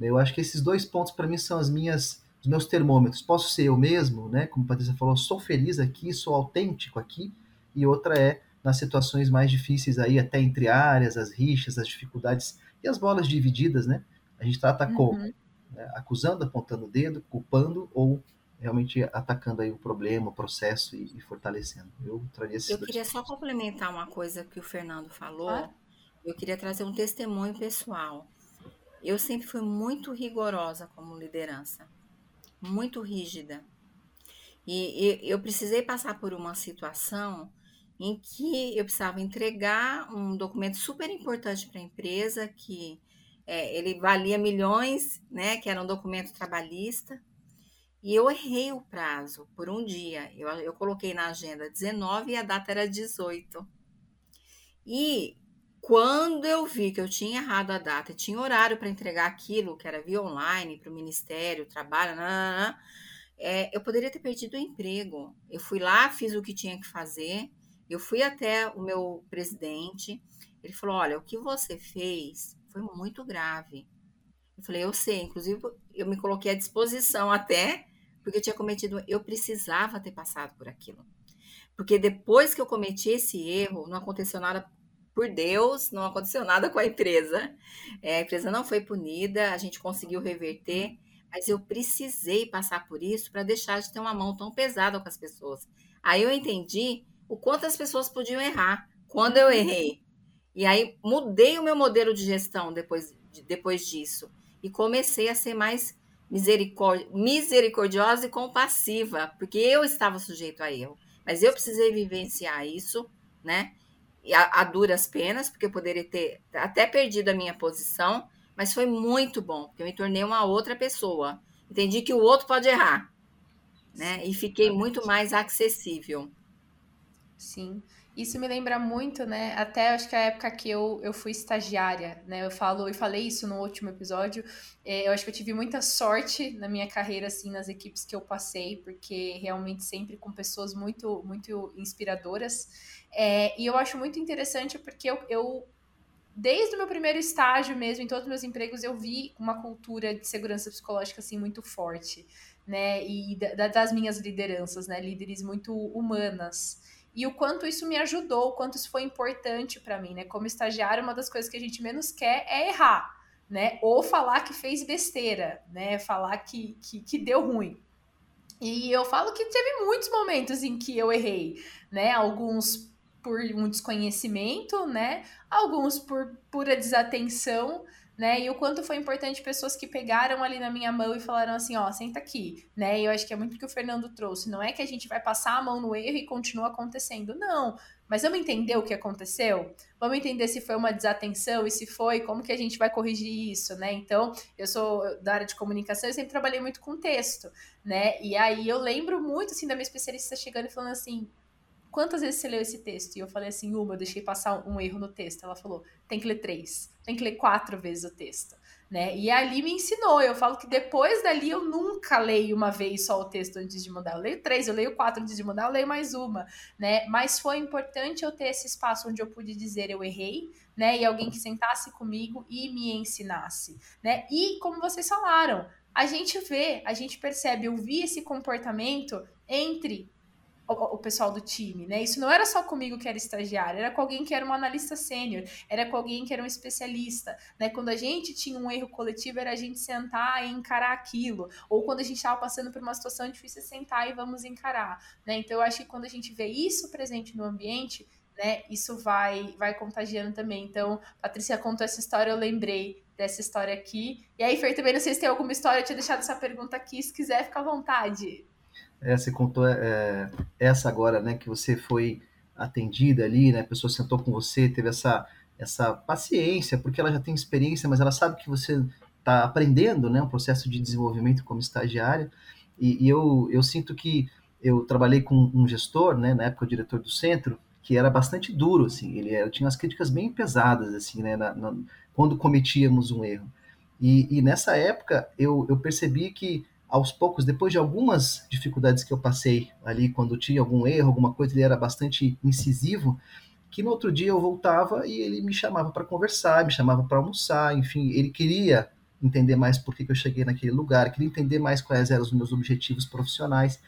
Eu acho que esses dois pontos para mim são as minhas os meus termômetros. Posso ser eu mesmo, né? Como a Patrícia falou, sou feliz aqui, sou autêntico aqui. E outra é nas situações mais difíceis aí, até entre áreas, as rixas, as dificuldades e as bolas divididas, né? A gente trata uhum. como? Né? Acusando, apontando o dedo, culpando ou realmente atacando aí o problema, o processo e, e fortalecendo. Eu traria Eu queria só complementar uma coisa que o Fernando falou. Ah. Eu queria trazer um testemunho pessoal. Eu sempre fui muito rigorosa como liderança, muito rígida. E, e eu precisei passar por uma situação em que eu precisava entregar um documento super importante para a empresa, que é, ele valia milhões, né, que era um documento trabalhista. E eu errei o prazo por um dia. Eu, eu coloquei na agenda 19 e a data era 18. E quando eu vi que eu tinha errado a data, tinha horário para entregar aquilo, que era via online, para o Ministério, trabalho, nanana, é, eu poderia ter perdido o emprego. Eu fui lá, fiz o que tinha que fazer, eu fui até o meu presidente, ele falou: Olha, o que você fez foi muito grave. Eu falei: Eu sei, inclusive eu me coloquei à disposição até porque eu tinha cometido, eu precisava ter passado por aquilo. Porque depois que eu cometi esse erro, não aconteceu nada por Deus, não aconteceu nada com a empresa. É, a empresa não foi punida, a gente conseguiu reverter, mas eu precisei passar por isso para deixar de ter uma mão tão pesada com as pessoas. Aí eu entendi o quanto as pessoas podiam errar quando eu errei. E aí mudei o meu modelo de gestão depois, depois disso e comecei a ser mais misericordiosa e compassiva, porque eu estava sujeito a erro. Mas eu precisei vivenciar isso, né? A, a, duras penas, porque eu poderia ter até perdido a minha posição, mas foi muito bom, porque eu me tornei uma outra pessoa. Entendi que o outro pode errar, né? E fiquei muito mais acessível. Sim. Isso me lembra muito, né? Até acho que a época que eu, eu fui estagiária, né? Eu falo e falei isso no último episódio. É, eu acho que eu tive muita sorte na minha carreira, assim, nas equipes que eu passei, porque realmente sempre com pessoas muito, muito inspiradoras. É, e eu acho muito interessante porque eu, eu desde o meu primeiro estágio mesmo, em todos os meus empregos, eu vi uma cultura de segurança psicológica assim muito forte, né? E da, das minhas lideranças, né? Líderes muito humanas e o quanto isso me ajudou, o quanto isso foi importante para mim, né? Como estagiário, uma das coisas que a gente menos quer é errar, né? Ou falar que fez besteira, né? Falar que, que, que deu ruim. E eu falo que teve muitos momentos em que eu errei, né? Alguns por um desconhecimento, né? Alguns por pura desatenção, né? E o quanto foi importante pessoas que pegaram ali na minha mão e falaram assim, ó, senta aqui, né? E eu acho que é muito o que o Fernando trouxe. Não é que a gente vai passar a mão no erro e continua acontecendo, não. Mas vamos entender o que aconteceu? Vamos entender se foi uma desatenção e se foi, como que a gente vai corrigir isso, né? Então, eu sou da área de comunicação, eu sempre trabalhei muito com texto, né? E aí eu lembro muito, assim, da minha especialista chegando e falando assim, quantas vezes você leu esse texto? E eu falei assim, uma, eu deixei passar um erro no texto. Ela falou, tem que ler três, tem que ler quatro vezes o texto. né? E ali me ensinou. Eu falo que depois dali eu nunca leio uma vez só o texto antes de mandar. Eu leio três, eu leio quatro antes de mandar, eu leio mais uma, né? Mas foi importante eu ter esse espaço onde eu pude dizer eu errei, né? E alguém que sentasse comigo e me ensinasse, né? E como vocês falaram, a gente vê, a gente percebe, eu vi esse comportamento entre o, pessoal do time, né? Isso não era só comigo que era estagiário, era com alguém que era um analista sênior, era com alguém que era um especialista, né? Quando a gente tinha um erro coletivo, era a gente sentar e encarar aquilo, ou quando a gente estava passando por uma situação difícil, é sentar e vamos encarar, né? Então eu acho que quando a gente vê isso presente no ambiente, né, isso vai vai contagiando também. Então, Patrícia contou essa história, eu lembrei dessa história aqui. E aí, Fer, também não sei se tem alguma história, eu tinha deixado essa pergunta aqui, se quiser, fica à vontade. É, você contou é, essa agora, né, que você foi atendida ali, né, a pessoa sentou com você, teve essa, essa paciência, porque ela já tem experiência, mas ela sabe que você está aprendendo, né, um processo de desenvolvimento como estagiária, e, e, eu, eu sinto que eu trabalhei com um gestor, né, na época o diretor do centro, que era bastante duro, assim, ele era, tinha umas críticas bem pesadas, assim, né, na, na, quando cometíamos um erro. E, e nessa época eu, eu percebi que aos poucos, depois de algumas dificuldades que eu passei ali, quando tinha algum erro, alguma coisa, ele era bastante incisivo, que no outro dia eu voltava e ele me chamava para conversar, me chamava para almoçar, enfim, ele queria entender mais por que, que eu cheguei naquele lugar, queria entender mais quais eram os meus objetivos profissionais.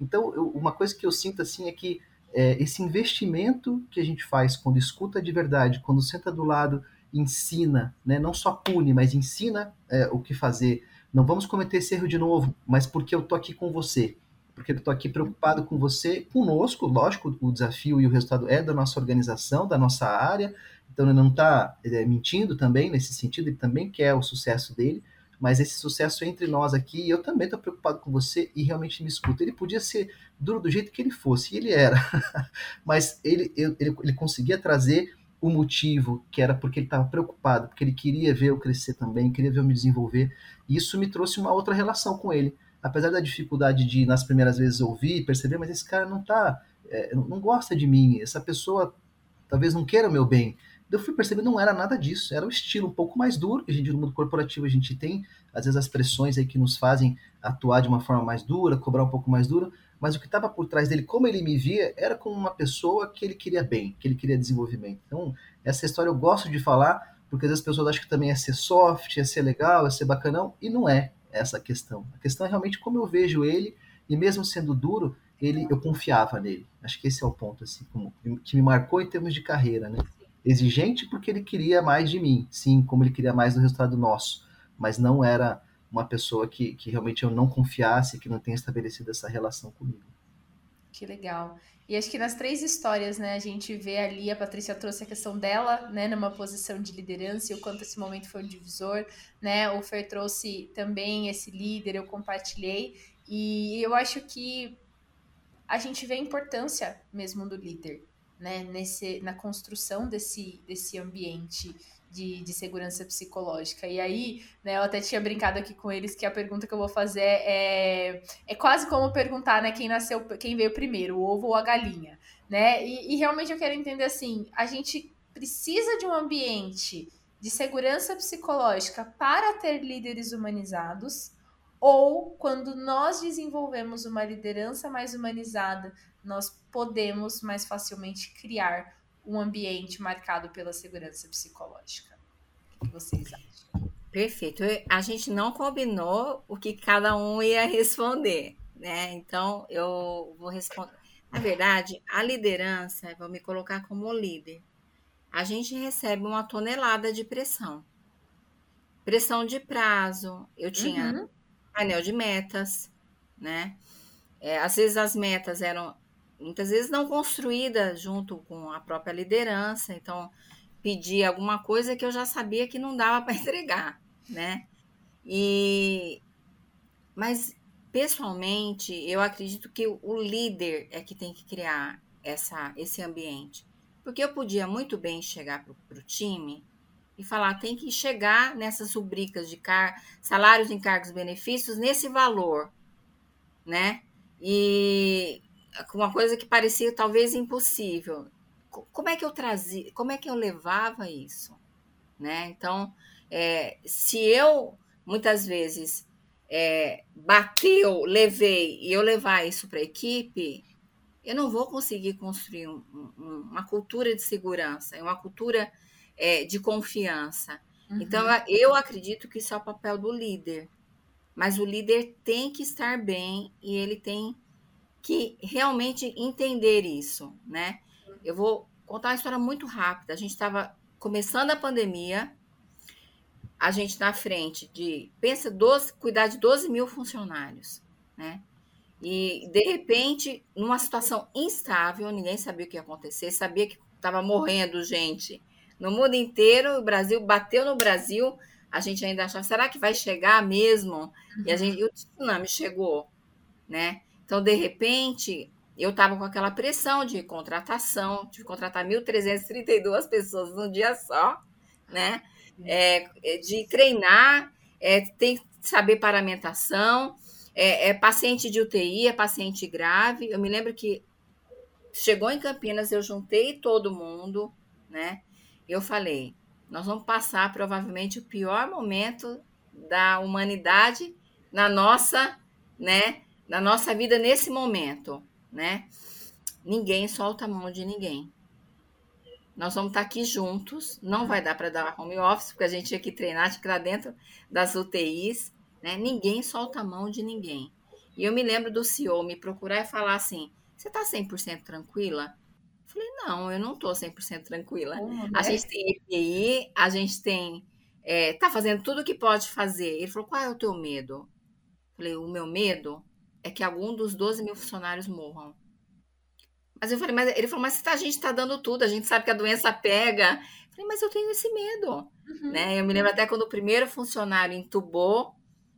Então, eu, uma coisa que eu sinto assim é que é, esse investimento que a gente faz quando escuta de verdade, quando senta do lado, ensina, né, não só pune, mas ensina é, o que fazer, não vamos cometer esse erro de novo, mas porque eu tô aqui com você, porque eu tô aqui preocupado com você, conosco, lógico, o desafio e o resultado é da nossa organização, da nossa área, então ele não está é, mentindo também nesse sentido, ele também quer o sucesso dele, mas esse sucesso é entre nós aqui, e eu também estou preocupado com você e realmente me escuta. Ele podia ser duro do jeito que ele fosse, e ele era, mas ele, ele, ele conseguia trazer o motivo, que era porque ele estava preocupado, porque ele queria ver eu crescer também, queria ver eu me desenvolver. E isso me trouxe uma outra relação com ele. Apesar da dificuldade de, nas primeiras vezes, ouvir e perceber, mas esse cara não tá, é, não gosta de mim, essa pessoa talvez não queira o meu bem. Eu fui perceber não era nada disso, era um estilo um pouco mais duro, que a gente no mundo corporativo a gente tem, às vezes as pressões aí que nos fazem atuar de uma forma mais dura, cobrar um pouco mais duro, mas o que estava por trás dele, como ele me via, era como uma pessoa que ele queria bem, que ele queria desenvolvimento. Então, essa história eu gosto de falar, porque às vezes as pessoas acham que também é ser soft, é ser legal, é ser bacanão, e não é essa a questão. A questão é realmente como eu vejo ele, e mesmo sendo duro, ele, eu confiava nele. Acho que esse é o ponto, assim, como, que me marcou em termos de carreira, né? Exigente porque ele queria mais de mim, sim, como ele queria mais do resultado nosso, mas não era uma pessoa que, que realmente eu não confiasse, que não tenha estabelecido essa relação comigo. Que legal. E acho que nas três histórias, né, a gente vê ali, a Patrícia trouxe a questão dela, né, numa posição de liderança e o quanto esse momento foi um divisor, né, o Fer trouxe também esse líder, eu compartilhei, e eu acho que a gente vê a importância mesmo do líder, né, nesse, na construção desse, desse ambiente de, de segurança psicológica. E aí, né, eu até tinha brincado aqui com eles que a pergunta que eu vou fazer é, é quase como perguntar, né, quem nasceu, quem veio primeiro, o ovo ou a galinha, né? E, e realmente eu quero entender assim, a gente precisa de um ambiente de segurança psicológica para ter líderes humanizados, ou quando nós desenvolvemos uma liderança mais humanizada, nós podemos mais facilmente criar um ambiente marcado pela segurança psicológica. O que vocês acham? Perfeito. A gente não combinou o que cada um ia responder, né? Então eu vou responder. Na verdade, a liderança, vou me colocar como líder. A gente recebe uma tonelada de pressão. Pressão de prazo. Eu tinha uhum. painel de metas, né? É, às vezes as metas eram muitas vezes não construída junto com a própria liderança, então pedir alguma coisa que eu já sabia que não dava para entregar, né? E mas pessoalmente eu acredito que o líder é que tem que criar essa esse ambiente, porque eu podia muito bem chegar para o time e falar tem que chegar nessas rubricas de car salários, encargos, benefícios nesse valor, né? E uma coisa que parecia talvez impossível. Como é que eu trazia, como é que eu levava isso? Né? Então, É, se eu, muitas vezes, é, bateu, levei, e eu levar isso para a equipe, eu não vou conseguir construir um, um, uma cultura de segurança, uma cultura é, de confiança. Uhum. Então, eu acredito que isso é o papel do líder. Mas o líder tem que estar bem e ele tem que realmente entender isso, né? Eu vou contar uma história muito rápida. A gente estava começando a pandemia, a gente na frente de, pensa, 12, cuidar de 12 mil funcionários, né? E, de repente, numa situação instável, ninguém sabia o que ia acontecer, sabia que estava morrendo gente no mundo inteiro, o Brasil bateu no Brasil, a gente ainda achava, será que vai chegar mesmo? Uhum. E a gente, e o tsunami chegou, né? Então, de repente, eu estava com aquela pressão de contratação, de contratar 1.332 pessoas num dia só, né? é, é, de treinar, é, tem que saber paramentação, é, é, paciente de UTI, é paciente grave. Eu me lembro que chegou em Campinas, eu juntei todo mundo, né? Eu falei, nós vamos passar provavelmente o pior momento da humanidade na nossa, né, na nossa vida nesse momento, né? Ninguém solta a mão de ninguém. Nós vamos estar aqui juntos. Não vai dar para dar home office, porque a gente tinha que treinar, tinha que estar dentro das UTIs. Né? Ninguém solta a mão de ninguém. E eu me lembro do CEO me procurar e falar assim: Você está 100% tranquila? Eu falei: Não, eu não estou 100% tranquila. A gente tem EPI, a gente tem. Está é, fazendo tudo o que pode fazer. Ele falou: Qual é o teu medo? Eu falei: O meu medo é que algum dos 12 mil funcionários morram. Mas eu falei, mas ele falou, mas a gente está dando tudo, a gente sabe que a doença pega. Eu falei, mas eu tenho esse medo. Uhum. Né? Eu me lembro até quando o primeiro funcionário entubou,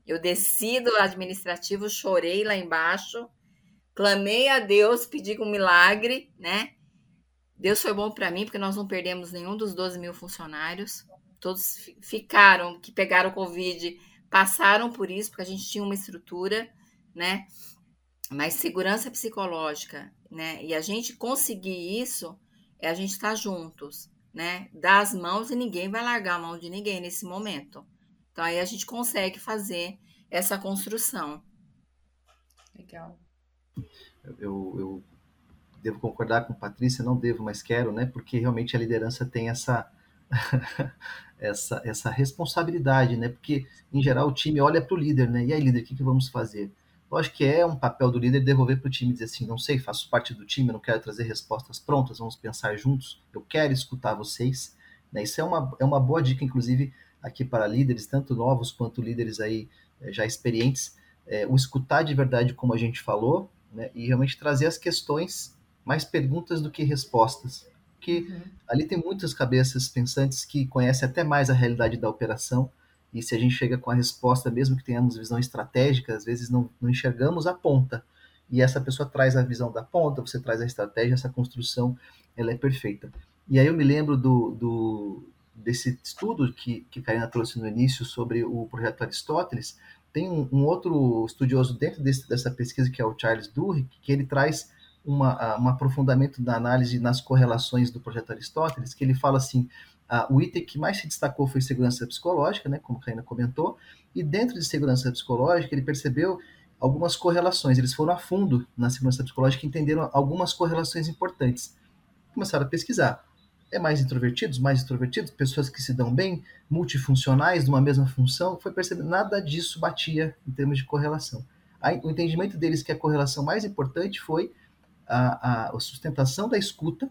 eu desci do administrativo, chorei lá embaixo, clamei a Deus, pedi um milagre, né? Deus foi bom para mim, porque nós não perdemos nenhum dos 12 mil funcionários. Todos ficaram, que pegaram Covid, passaram por isso, porque a gente tinha uma estrutura, né? Mas segurança psicológica né? E a gente conseguir isso é a gente estar tá juntos, né? Dar as mãos e ninguém vai largar a mão de ninguém nesse momento. Então aí a gente consegue fazer essa construção. Legal. Eu, eu devo concordar com Patrícia, não devo, mas quero, né? Porque realmente a liderança tem essa essa essa responsabilidade, né? Porque em geral o time olha para o líder, né? E aí líder, o que, que vamos fazer? Eu acho que é um papel do líder devolver para o time e dizer assim, não sei, faço parte do time, não quero trazer respostas prontas, vamos pensar juntos, eu quero escutar vocês. Né? Isso é uma, é uma boa dica, inclusive, aqui para líderes, tanto novos quanto líderes aí eh, já experientes, é, o escutar de verdade, como a gente falou, né? e realmente trazer as questões, mais perguntas do que respostas. Porque uhum. ali tem muitas cabeças pensantes que conhecem até mais a realidade da operação, e se a gente chega com a resposta, mesmo que tenhamos visão estratégica, às vezes não, não enxergamos a ponta. E essa pessoa traz a visão da ponta, você traz a estratégia, essa construção, ela é perfeita. E aí eu me lembro do, do desse estudo que, que Karina trouxe no início sobre o projeto Aristóteles, tem um, um outro estudioso dentro desse, dessa pesquisa, que é o Charles Duhigg, que ele traz uma, um aprofundamento da análise nas correlações do projeto Aristóteles, que ele fala assim, ah, o item que mais se destacou foi segurança psicológica, né, como a Caína comentou, e dentro de segurança psicológica ele percebeu algumas correlações, eles foram a fundo na segurança psicológica e entenderam algumas correlações importantes. Começaram a pesquisar. É mais introvertidos, mais extrovertidos, pessoas que se dão bem, multifuncionais, numa mesma função, foi perceber nada disso batia em termos de correlação. Aí, o entendimento deles que a correlação mais importante foi a, a, a sustentação da escuta,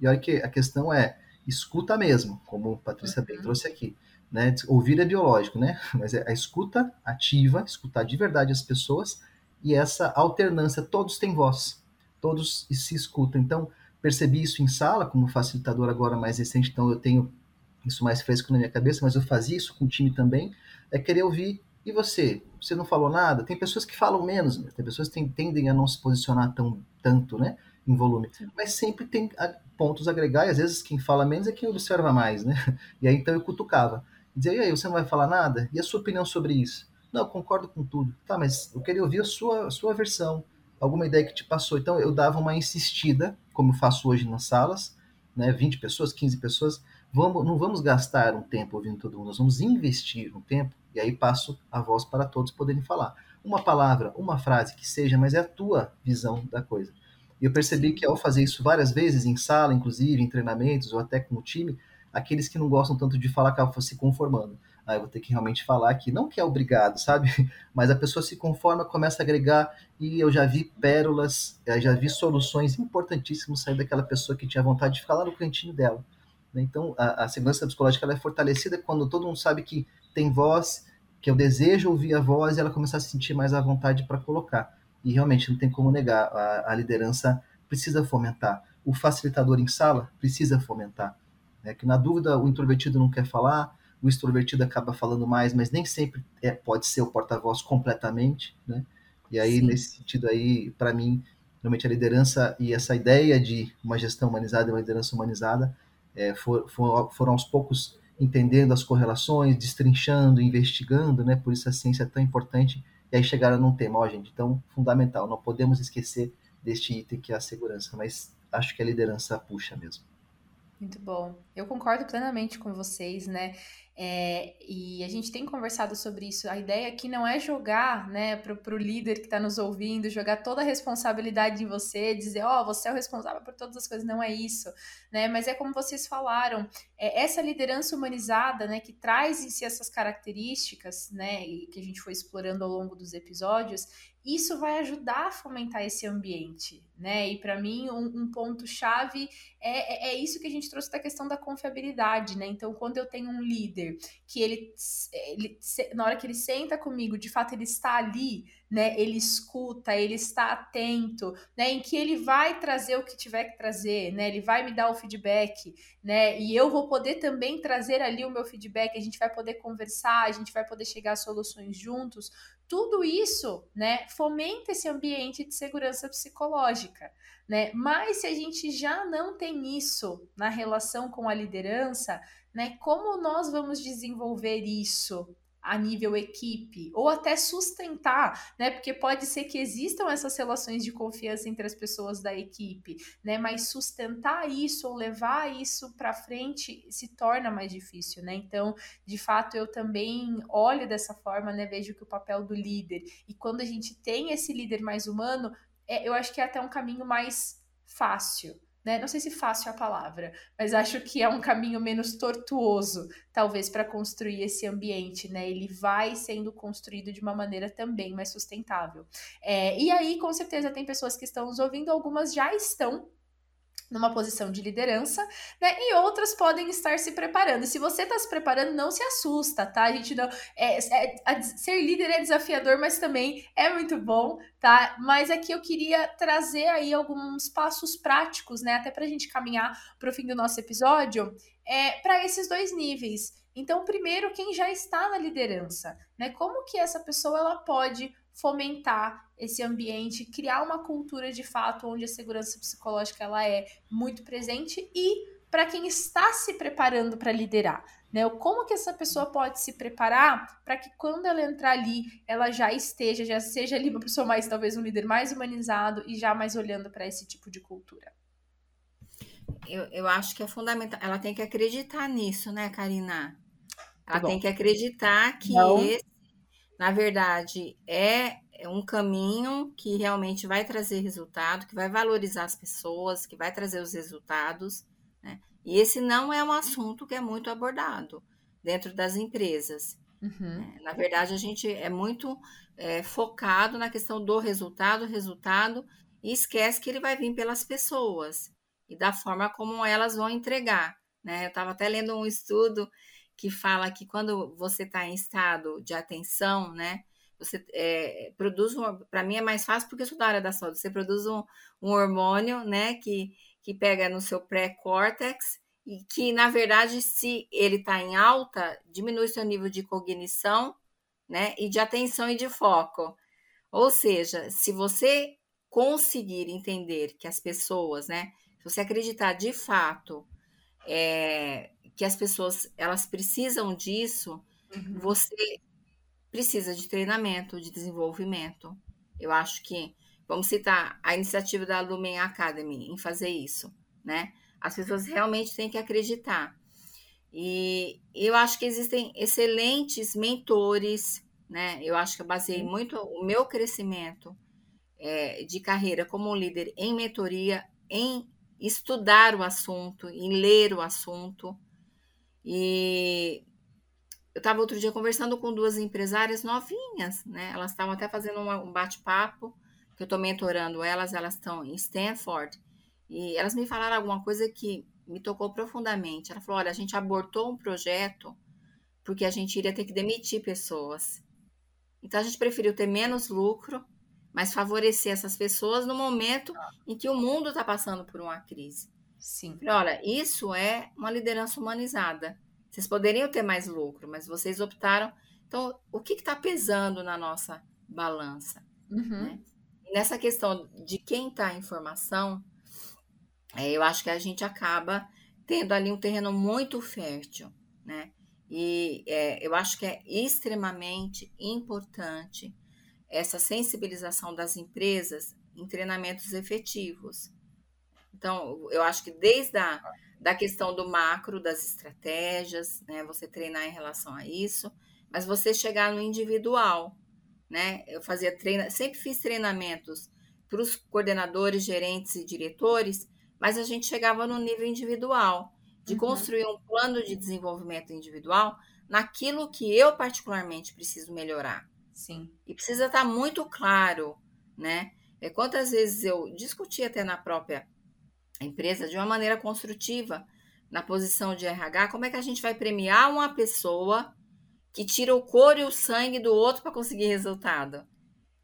e olha que a questão é, escuta mesmo, como a Patrícia bem uhum. trouxe aqui. Né? Ouvir é biológico, né? Mas é a escuta ativa, escutar de verdade as pessoas e essa alternância, todos têm voz, todos se escutam. Então, percebi isso em sala, como facilitador agora mais recente, então eu tenho isso mais fresco na minha cabeça, mas eu fazia isso com o time também, é querer ouvir. E você? Você não falou nada? Tem pessoas que falam menos, né? tem pessoas que tendem a não se posicionar tão, tanto, né? Em volume. Mas sempre tem pontos agregar, e às vezes quem fala menos é quem observa mais, né? E aí então eu cutucava. Dizia, e aí, você não vai falar nada? E a sua opinião sobre isso? Não, eu concordo com tudo. Tá, mas eu queria ouvir a sua, a sua versão, alguma ideia que te passou. Então eu dava uma insistida, como eu faço hoje nas salas, né? 20 pessoas, 15 pessoas, vamos, não vamos gastar um tempo ouvindo todo mundo, nós vamos investir um tempo, e aí passo a voz para todos poderem falar. Uma palavra, uma frase que seja, mas é a tua visão da coisa. E eu percebi que ao fazer isso várias vezes, em sala, inclusive, em treinamentos, ou até com o time, aqueles que não gostam tanto de falar acabam se conformando. Aí ah, eu vou ter que realmente falar que não que é obrigado, sabe? Mas a pessoa se conforma, começa a agregar, e eu já vi pérolas, eh, já vi soluções importantíssimas sair daquela pessoa que tinha vontade de ficar lá no cantinho dela. Né? Então, a, a segurança psicológica é fortalecida quando todo mundo sabe que tem voz, que eu desejo ouvir a voz, e ela começar a se sentir mais à vontade para colocar. E realmente não tem como negar, a, a liderança precisa fomentar. O facilitador em sala precisa fomentar. Né? Que na dúvida o introvertido não quer falar, o extrovertido acaba falando mais, mas nem sempre é, pode ser o porta-voz completamente, né? E aí, Sim. nesse sentido aí, para mim, realmente a liderança e essa ideia de uma gestão humanizada e uma liderança humanizada é, for, for, foram aos poucos entendendo as correlações, destrinchando, investigando, né? Por isso a ciência é tão importante. E aí chegaram num tema, ó, gente, então fundamental, não podemos esquecer deste item que é a segurança, mas acho que a liderança puxa mesmo. Muito bom. Eu concordo plenamente com vocês, né? É, e a gente tem conversado sobre isso. A ideia aqui não é jogar, né, para o líder que está nos ouvindo, jogar toda a responsabilidade em você, dizer, ó, oh, você é o responsável por todas as coisas. Não é isso, né? Mas é como vocês falaram, é essa liderança humanizada, né, que traz em si essas características, né, e que a gente foi explorando ao longo dos episódios, isso vai ajudar a fomentar esse ambiente, né? E para mim, um, um ponto-chave é, é, é, isso que a gente trouxe da questão da confiabilidade, né? Então, quando eu tenho um líder que ele, ele na hora que ele senta comigo, de fato ele está ali, né? Ele escuta, ele está atento, né? Em que ele vai trazer o que tiver que trazer, né? Ele vai me dar o feedback, né? E eu vou poder também trazer ali o meu feedback, a gente vai poder conversar, a gente vai poder chegar a soluções juntos tudo isso, né, fomenta esse ambiente de segurança psicológica, né? Mas se a gente já não tem isso na relação com a liderança, né, como nós vamos desenvolver isso, a nível equipe, ou até sustentar, né? Porque pode ser que existam essas relações de confiança entre as pessoas da equipe, né? Mas sustentar isso ou levar isso para frente se torna mais difícil, né? Então, de fato, eu também olho dessa forma, né? Vejo que o papel do líder e quando a gente tem esse líder mais humano, é, eu acho que é até um caminho mais fácil, né? Não sei se fácil é a palavra, mas acho que é um caminho menos tortuoso, talvez, para construir esse ambiente, né? Ele vai sendo construído de uma maneira também mais sustentável. É, e aí, com certeza, tem pessoas que estão nos ouvindo, algumas já estão numa posição de liderança, né? E outras podem estar se preparando. Se você está se preparando, não se assusta, tá? A gente não. É, é, ser líder é desafiador, mas também é muito bom, tá? Mas aqui eu queria trazer aí alguns passos práticos, né? Até para a gente caminhar para o fim do nosso episódio, é, para esses dois níveis. Então, primeiro, quem já está na liderança, né? Como que essa pessoa ela pode fomentar esse ambiente, criar uma cultura de fato onde a segurança psicológica ela é muito presente e para quem está se preparando para liderar, né? Como que essa pessoa pode se preparar para que quando ela entrar ali, ela já esteja, já seja ali uma pessoa mais, talvez um líder mais humanizado e já mais olhando para esse tipo de cultura? Eu, eu acho que é fundamental. Ela tem que acreditar nisso, né, Karina? Ela tem que acreditar que esse na verdade, é, é um caminho que realmente vai trazer resultado, que vai valorizar as pessoas, que vai trazer os resultados. Né? E esse não é um assunto que é muito abordado dentro das empresas. Uhum. Né? Na verdade, a gente é muito é, focado na questão do resultado, resultado, e esquece que ele vai vir pelas pessoas e da forma como elas vão entregar. Né? Eu estava até lendo um estudo que fala que quando você está em estado de atenção, né? Você é, produz um. Para mim é mais fácil porque eu sou da área da saúde. Você produz um, um hormônio, né? Que, que pega no seu pré-córtex e que, na verdade, se ele está em alta, diminui seu nível de cognição, né? E de atenção e de foco. Ou seja, se você conseguir entender que as pessoas, né? Se você acreditar de fato é, que as pessoas elas precisam disso, uhum. você precisa de treinamento, de desenvolvimento. Eu acho que vamos citar a iniciativa da Lumen Academy em fazer isso, né? As pessoas realmente têm que acreditar. E eu acho que existem excelentes mentores, né? Eu acho que eu baseei muito o meu crescimento é, de carreira como líder em mentoria, em estudar o assunto, em ler o assunto. E eu estava outro dia conversando com duas empresárias novinhas, né? Elas estavam até fazendo um bate-papo, que eu estou mentorando elas, elas estão em Stanford, e elas me falaram alguma coisa que me tocou profundamente. Ela falou: olha, a gente abortou um projeto porque a gente iria ter que demitir pessoas. Então a gente preferiu ter menos lucro, mas favorecer essas pessoas no momento em que o mundo está passando por uma crise. Sim. Olha, isso é uma liderança humanizada. Vocês poderiam ter mais lucro, mas vocês optaram. Então, o que está pesando na nossa balança? Uhum. Né? nessa questão de quem está em formação, é, eu acho que a gente acaba tendo ali um terreno muito fértil, né? E é, eu acho que é extremamente importante essa sensibilização das empresas em treinamentos efetivos. Então, eu acho que desde a da questão do macro, das estratégias, né? Você treinar em relação a isso, mas você chegar no individual, né? Eu fazia treina, sempre fiz treinamentos para os coordenadores, gerentes e diretores, mas a gente chegava no nível individual, de uhum. construir um plano de desenvolvimento individual naquilo que eu particularmente preciso melhorar. Sim. E precisa estar muito claro, né? É, quantas vezes eu discuti até na própria empresa de uma maneira construtiva, na posição de RH, como é que a gente vai premiar uma pessoa que tira o couro e o sangue do outro para conseguir resultado?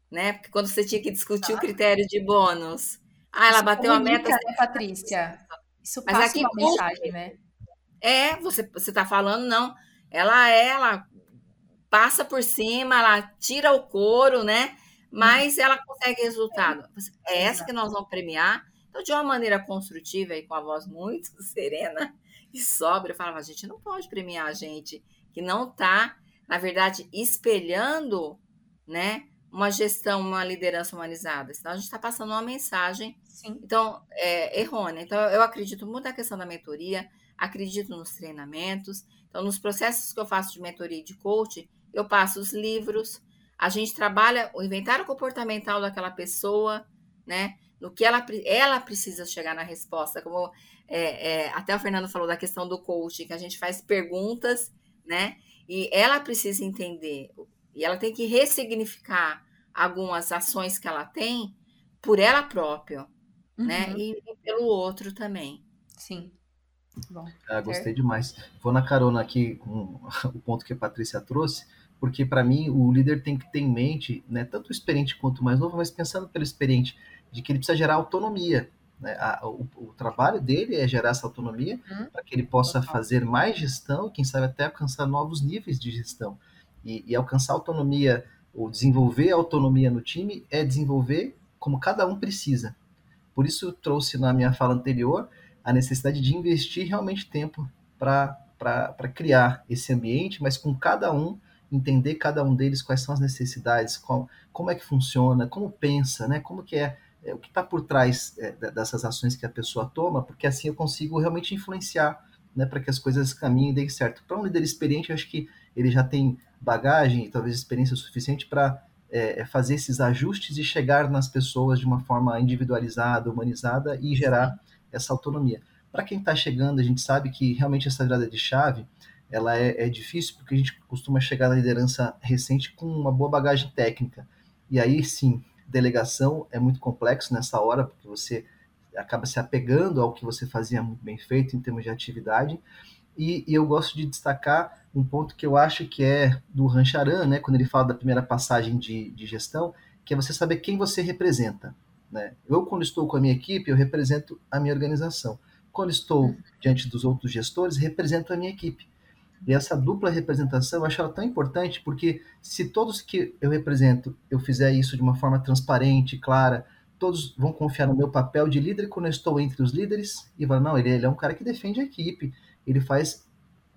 Né? Porque quando você tinha que discutir o critério de bônus, ah, ela Isso bateu a meta. Né, Patrícia? Isso Mas passa aqui, uma mensagem, né? É, você está falando, não. Ela é, ela passa por cima, ela tira o couro, né? Mas ela consegue resultado. É essa que nós vamos premiar. Então, de uma maneira construtiva e com a voz muito serena e sóbria, eu falava, a gente não pode premiar a gente que não está, na verdade, espelhando, né? Uma gestão, uma liderança humanizada. Senão a gente está passando uma mensagem Sim. Então, é errônea. Então, eu acredito muito na questão da mentoria, acredito nos treinamentos. Então, nos processos que eu faço de mentoria e de coach, eu passo os livros, a gente trabalha o inventário comportamental daquela pessoa, né? No que ela, ela precisa chegar na resposta. Como é, é, até o Fernando falou da questão do coaching, que a gente faz perguntas, né? E ela precisa entender, e ela tem que ressignificar algumas ações que ela tem por ela própria, né? Uhum. E, e pelo outro também. Sim. Bom, ah, gostei demais. Vou na carona aqui com o ponto que a Patrícia trouxe, porque para mim o líder tem que ter em mente, né, tanto o experiente quanto o mais novo, mas pensando pelo experiente, de que ele precisa gerar autonomia. Né? A, o, o, trabalho dele é gerar essa autonomia uhum. para que ele possa Total. fazer mais gestão, quem sabe até alcançar novos níveis de gestão. E, e alcançar autonomia, ou desenvolver autonomia no time, é desenvolver como cada um precisa. Por isso eu trouxe na minha fala anterior a necessidade de investir realmente tempo para criar esse ambiente, mas com cada um, entender cada um deles quais são as necessidades, qual, como é que funciona, como pensa, né? como que é, é o que está por trás é, dessas ações que a pessoa toma, porque assim eu consigo realmente influenciar né, para que as coisas caminhem e deem certo. Para um líder experiente, eu acho que ele já tem bagagem e talvez experiência suficiente para é, é, fazer esses ajustes e chegar nas pessoas de uma forma individualizada, humanizada e gerar essa autonomia. Para quem está chegando, a gente sabe que realmente essa virada de chave ela é, é, difícil porque a gente costuma chegar na liderança recente com uma boa bagagem técnica. E aí sim, delegação é muito complexo nessa hora, porque você acaba se apegando ao que você fazia muito bem feito em termos de atividade. E, e eu gosto de destacar um ponto que eu acho que é do Rancharan, né, quando ele fala da primeira passagem de, de gestão, que é você saber quem você representa. Né? Eu, quando estou com a minha equipe, eu represento a minha organização. Quando estou diante dos outros gestores, represento a minha equipe. E essa dupla representação, eu acho ela tão importante, porque se todos que eu represento, eu fizer isso de uma forma transparente, clara, todos vão confiar no meu papel de líder quando eu estou entre os líderes e falar, não, ele, ele é um cara que defende a equipe, ele faz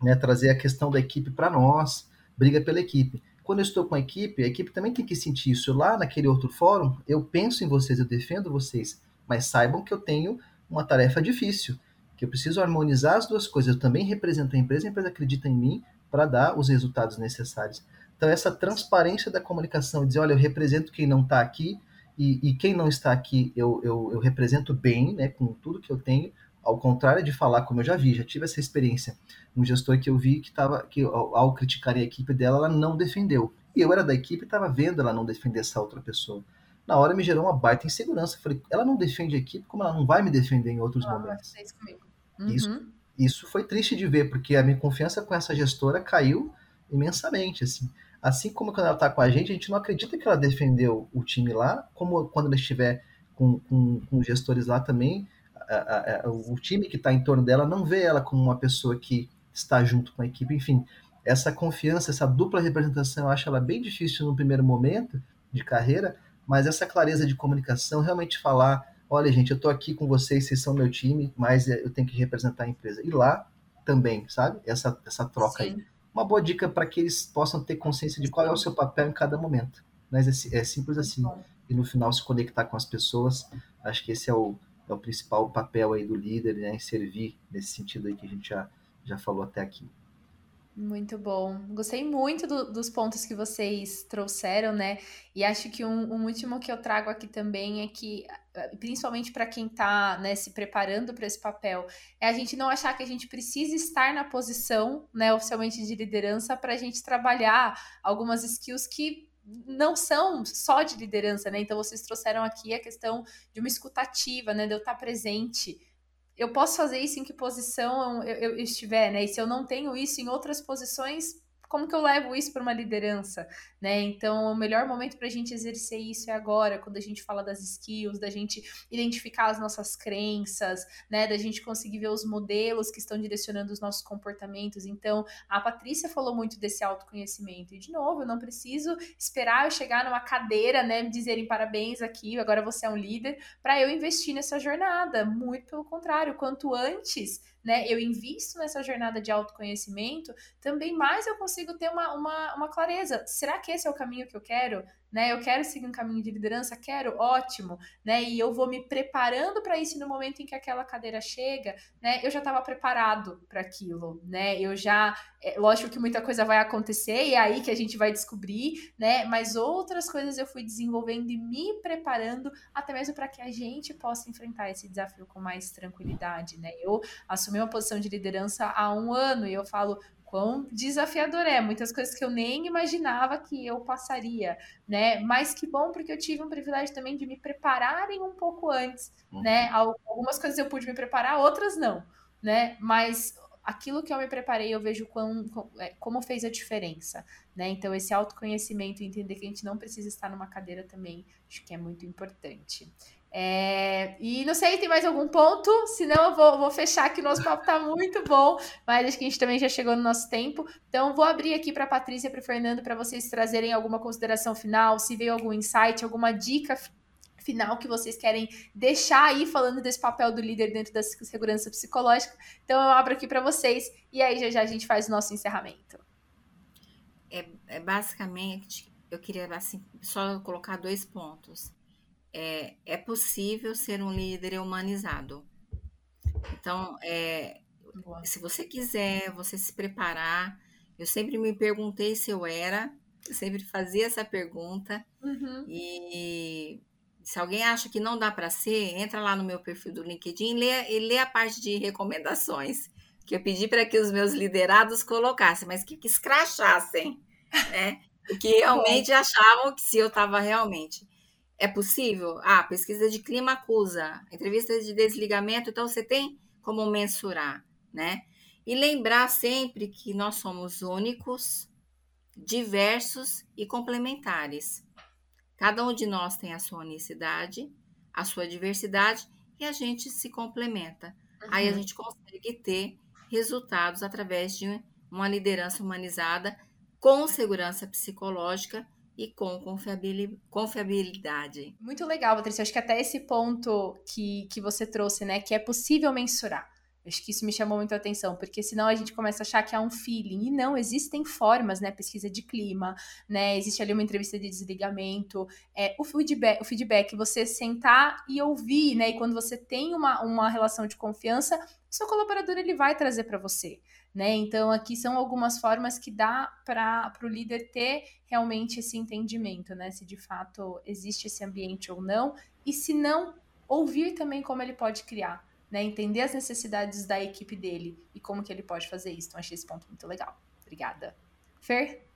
né, trazer a questão da equipe para nós, briga pela equipe. Quando eu estou com a equipe, a equipe também tem que sentir isso. Lá naquele outro fórum, eu penso em vocês, eu defendo vocês, mas saibam que eu tenho uma tarefa difícil. Que eu preciso harmonizar as duas coisas. Eu também represento a empresa, a empresa acredita em mim para dar os resultados necessários. Então, essa transparência da comunicação, dizer, olha, eu represento quem não está aqui, e, e, quem não está aqui eu, eu, eu, represento bem, né, com tudo que eu tenho, ao contrário de falar, como eu já vi, já tive essa experiência, um gestor que eu vi que estava, que ao, ao criticar a equipe dela, ela não defendeu. E eu era da equipe e estava vendo ela não defender essa outra pessoa. Na hora me gerou uma baita insegurança. Falei, ela não defende a equipe, como ela não vai me defender em outros ah, momentos? Isso, uhum. isso, isso foi triste de ver, porque a minha confiança com essa gestora caiu imensamente, assim. Assim como quando ela está com a gente, a gente não acredita que ela defendeu o time lá, como quando ela estiver com, com, com gestores lá também, a, a, o time que está em torno dela não vê ela como uma pessoa que está junto com a equipe. Enfim, essa confiança, essa dupla representação, eu acho ela bem difícil no primeiro momento de carreira, mas essa clareza de comunicação, realmente falar, olha gente, eu estou aqui com vocês, vocês são meu time, mas eu tenho que representar a empresa. E lá também, sabe? Essa, essa troca Sim. aí uma boa dica para que eles possam ter consciência de qual é o seu papel em cada momento. Mas é, é simples assim. E no final se conectar com as pessoas. Acho que esse é o, é o principal papel aí do líder, né? Em servir nesse sentido aí que a gente já, já falou até aqui. Muito bom. Gostei muito do, dos pontos que vocês trouxeram, né? E acho que um, um último que eu trago aqui também é que, principalmente para quem está né, se preparando para esse papel, é a gente não achar que a gente precisa estar na posição, né, oficialmente de liderança, para a gente trabalhar algumas skills que não são só de liderança, né? Então vocês trouxeram aqui a questão de uma escutativa, né? De eu estar presente eu posso fazer isso em que posição eu, eu, estiver, né? E se eu não tenho isso em outras posições, como que eu levo isso para uma liderança, né? Então, o melhor momento para a gente exercer isso é agora, quando a gente fala das skills, da gente identificar as nossas crenças, né? Da gente conseguir ver os modelos que estão direcionando os nossos comportamentos. Então, a Patrícia falou muito desse autoconhecimento. E, de novo, eu não preciso esperar eu chegar numa cadeira, né? Me dizerem parabéns aqui, agora você é um líder, para eu investir nessa jornada. Muito pelo contrário, quanto antes né, eu invisto nessa jornada de autoconhecimento, também mais eu consigo ter uma, uma, uma clareza. Será que esse é o caminho que eu quero? Né? Eu quero seguir um caminho de liderança, quero, ótimo, né? E eu vou me preparando para isso no momento em que aquela cadeira chega, né? Eu já estava preparado para aquilo, né? Eu já, é, lógico que muita coisa vai acontecer e é aí que a gente vai descobrir, né? Mas outras coisas eu fui desenvolvendo e me preparando até mesmo para que a gente possa enfrentar esse desafio com mais tranquilidade, né? Eu assumi uma posição de liderança há um ano e eu falo, quão desafiador é, muitas coisas que eu nem imaginava que eu passaria, né? Mas que bom porque eu tive um privilégio também de me prepararem um pouco antes, uhum. né? Algumas coisas eu pude me preparar, outras não, né? Mas aquilo que eu me preparei, eu vejo quão, é, como fez a diferença, né? Então, esse autoconhecimento, entender que a gente não precisa estar numa cadeira também, acho que é muito importante. É, e não sei, tem mais algum ponto? Senão eu vou, vou fechar que o nosso papo tá muito bom, mas acho que a gente também já chegou no nosso tempo. Então, vou abrir aqui para a Patrícia e para o Fernando para vocês trazerem alguma consideração final, se veio algum insight, alguma dica final que vocês querem deixar aí falando desse papel do líder dentro da segurança psicológica. Então, eu abro aqui para vocês e aí já já a gente faz o nosso encerramento. É, é basicamente, eu queria assim, só colocar dois pontos é, é possível ser um líder humanizado. Então, é, se você quiser, você se preparar. Eu sempre me perguntei se eu era, eu sempre fazia essa pergunta. Uhum. E se alguém acha que não dá para ser, entra lá no meu perfil do LinkedIn e lê, e lê a parte de recomendações que eu pedi para que os meus liderados colocassem, mas que, que escrachassem, né? Que realmente achavam que se eu estava realmente. É possível? Ah, pesquisa de clima acusa, entrevista de desligamento, então você tem como mensurar, né? E lembrar sempre que nós somos únicos, diversos e complementares. Cada um de nós tem a sua unicidade, a sua diversidade e a gente se complementa. Uhum. Aí a uhum. gente consegue ter resultados através de uma liderança humanizada com segurança psicológica e com confiabilidade. Muito legal, Patrícia. Acho que até esse ponto que, que você trouxe, né, que é possível mensurar. Acho que isso me chamou muito a atenção, porque senão a gente começa a achar que é um feeling. E não, existem formas, né? Pesquisa de clima, né? Existe ali uma entrevista de desligamento. É, o, feedback, o feedback, você sentar e ouvir, né? E quando você tem uma, uma relação de confiança, o seu colaborador ele vai trazer para você. Né? Então, aqui são algumas formas que dá para o líder ter realmente esse entendimento, né? Se de fato existe esse ambiente ou não, e se não, ouvir também como ele pode criar né? Entender as necessidades da equipe dele e como que ele pode fazer isso. Então, achei esse ponto muito legal. Obrigada. Fer?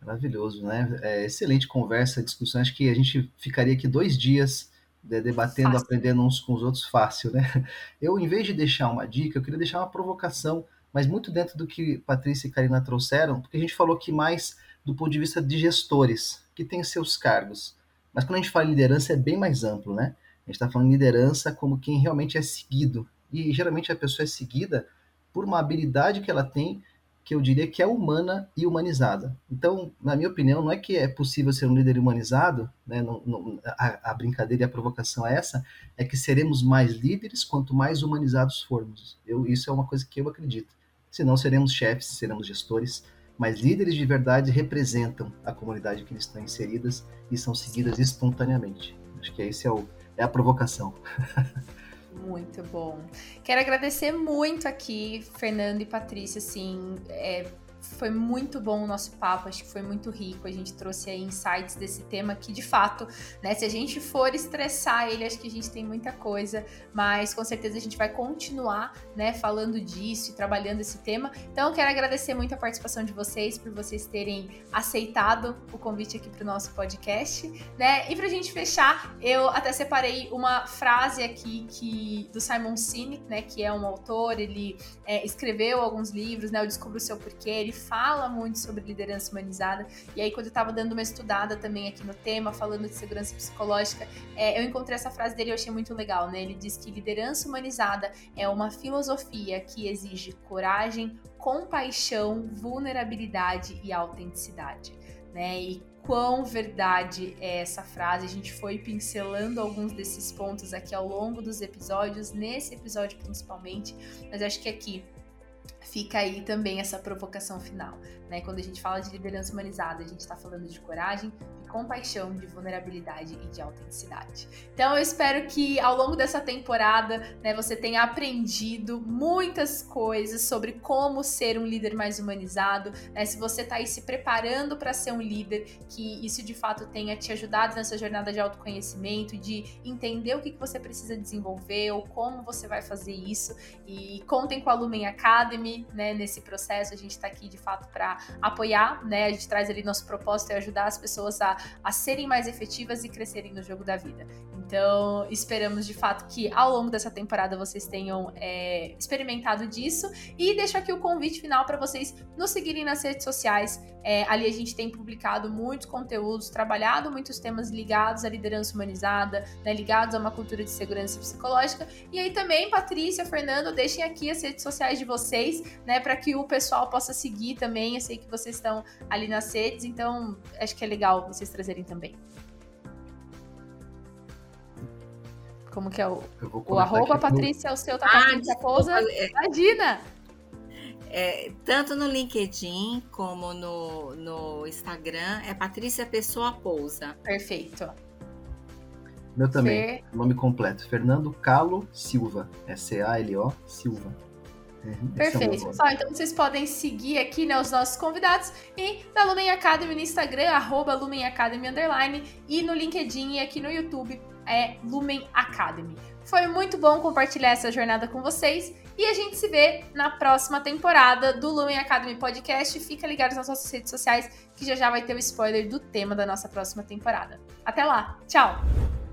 Maravilhoso, né? É, excelente conversa, discussão. Acho que a gente ficaria aqui dois dias né, debatendo, fácil. aprendendo uns com os outros fácil, né? Eu, em vez de deixar uma dica, eu queria deixar uma provocação, mas muito dentro do que Patrícia e Karina trouxeram, porque a gente falou aqui mais do ponto de vista de gestores, que têm seus cargos. Mas quando a gente fala em liderança, é bem mais amplo, né? A gente está falando de liderança como quem realmente é seguido. E geralmente a pessoa é seguida por uma habilidade que ela tem, que eu diria que é humana e humanizada. Então, na minha opinião, não é que é possível ser um líder humanizado, né? Não, não, a, a, brincadeira e a provocação é essa, é que seremos mais líderes quanto mais humanizados formos. Eu, isso é uma coisa que eu acredito. Senão seremos chefes, seremos gestores, mas líderes de verdade representam a comunidade que eles estão inseridas e são seguidas espontaneamente. Acho que esse é o, é a provocação. Muito bom. Quero agradecer muito aqui, Fernando e Patrícia, assim, é, foi muito bom o nosso papo, acho que foi muito rico. A gente trouxe aí insights desse tema que, de fato, né, se a gente for estressar ele, acho que a gente tem muita coisa, mas com certeza a gente vai continuar, né, falando disso e trabalhando esse tema. Então, quero agradecer muito a participação de vocês, por vocês terem aceitado o convite aqui para o nosso podcast, né? E para a gente fechar, eu até separei uma frase aqui que do Simon Sinek, né, que é um autor, ele é, escreveu alguns livros, né, o Descubra o Seu Porquê, ele fala muito sobre liderança humanizada. E aí, quando eu estava dando uma estudada também aqui no tema, falando de segurança psicológica, é, eu encontrei essa frase dele e eu achei muito legal, né? Ele diz que liderança humanizada é uma filosofia que exige coragem, compaixão, vulnerabilidade e autenticidade. Né? E quão verdade é essa frase. A gente foi pincelando alguns desses pontos aqui ao longo dos episódios, nesse episódio principalmente, mas acho que aqui fica aí também essa provocação final. Né? Quando a gente fala de liderança humanizada, a gente está falando de coragem, compaixão, de vulnerabilidade e de autenticidade. Então eu espero que ao longo dessa temporada né, você tenha aprendido muitas coisas sobre como ser um líder mais humanizado. Né? Se você está aí se preparando para ser um líder, que isso de fato tenha te ajudado nessa jornada de autoconhecimento, de entender o que, que você precisa desenvolver ou como você vai fazer isso. E contem com a Lumen Academy né, nesse processo. A gente está aqui de fato para apoiar, né? A gente traz ali nosso propósito é ajudar as pessoas a, a serem mais efetivas e crescerem no jogo da vida. Então, esperamos de fato que ao longo dessa temporada vocês tenham é, experimentado disso. E deixo aqui o convite final para vocês nos seguirem nas redes sociais. É, ali a gente tem publicado muitos conteúdos, trabalhado muitos temas ligados à liderança humanizada, né, ligados a uma cultura de segurança psicológica. E aí também, Patrícia, Fernando, deixem aqui as redes sociais de vocês, né, para que o pessoal possa seguir também. Eu sei que vocês estão ali nas redes, então acho que é legal vocês trazerem também. Como que é o, o arroba, Patrícia, o seu tá ah, Patrícia Pousa? É. Imagina! É, tanto no LinkedIn como no, no Instagram, é Patrícia Pessoa Pousa. Perfeito. Meu também, Fer... nome completo, Fernando Calo Silva, é C-A-L-O Silva. Uhum, é Perfeito. Só, então vocês podem seguir aqui né, os nossos convidados e na Lumen Academy no Instagram, arroba Lumen Academy Underline, e no LinkedIn e aqui no YouTube, é Lumen Academy. Foi muito bom compartilhar essa jornada com vocês e a gente se vê na próxima temporada do Lumen Academy Podcast. Fica ligado nas nossas redes sociais que já já vai ter o spoiler do tema da nossa próxima temporada. Até lá, tchau!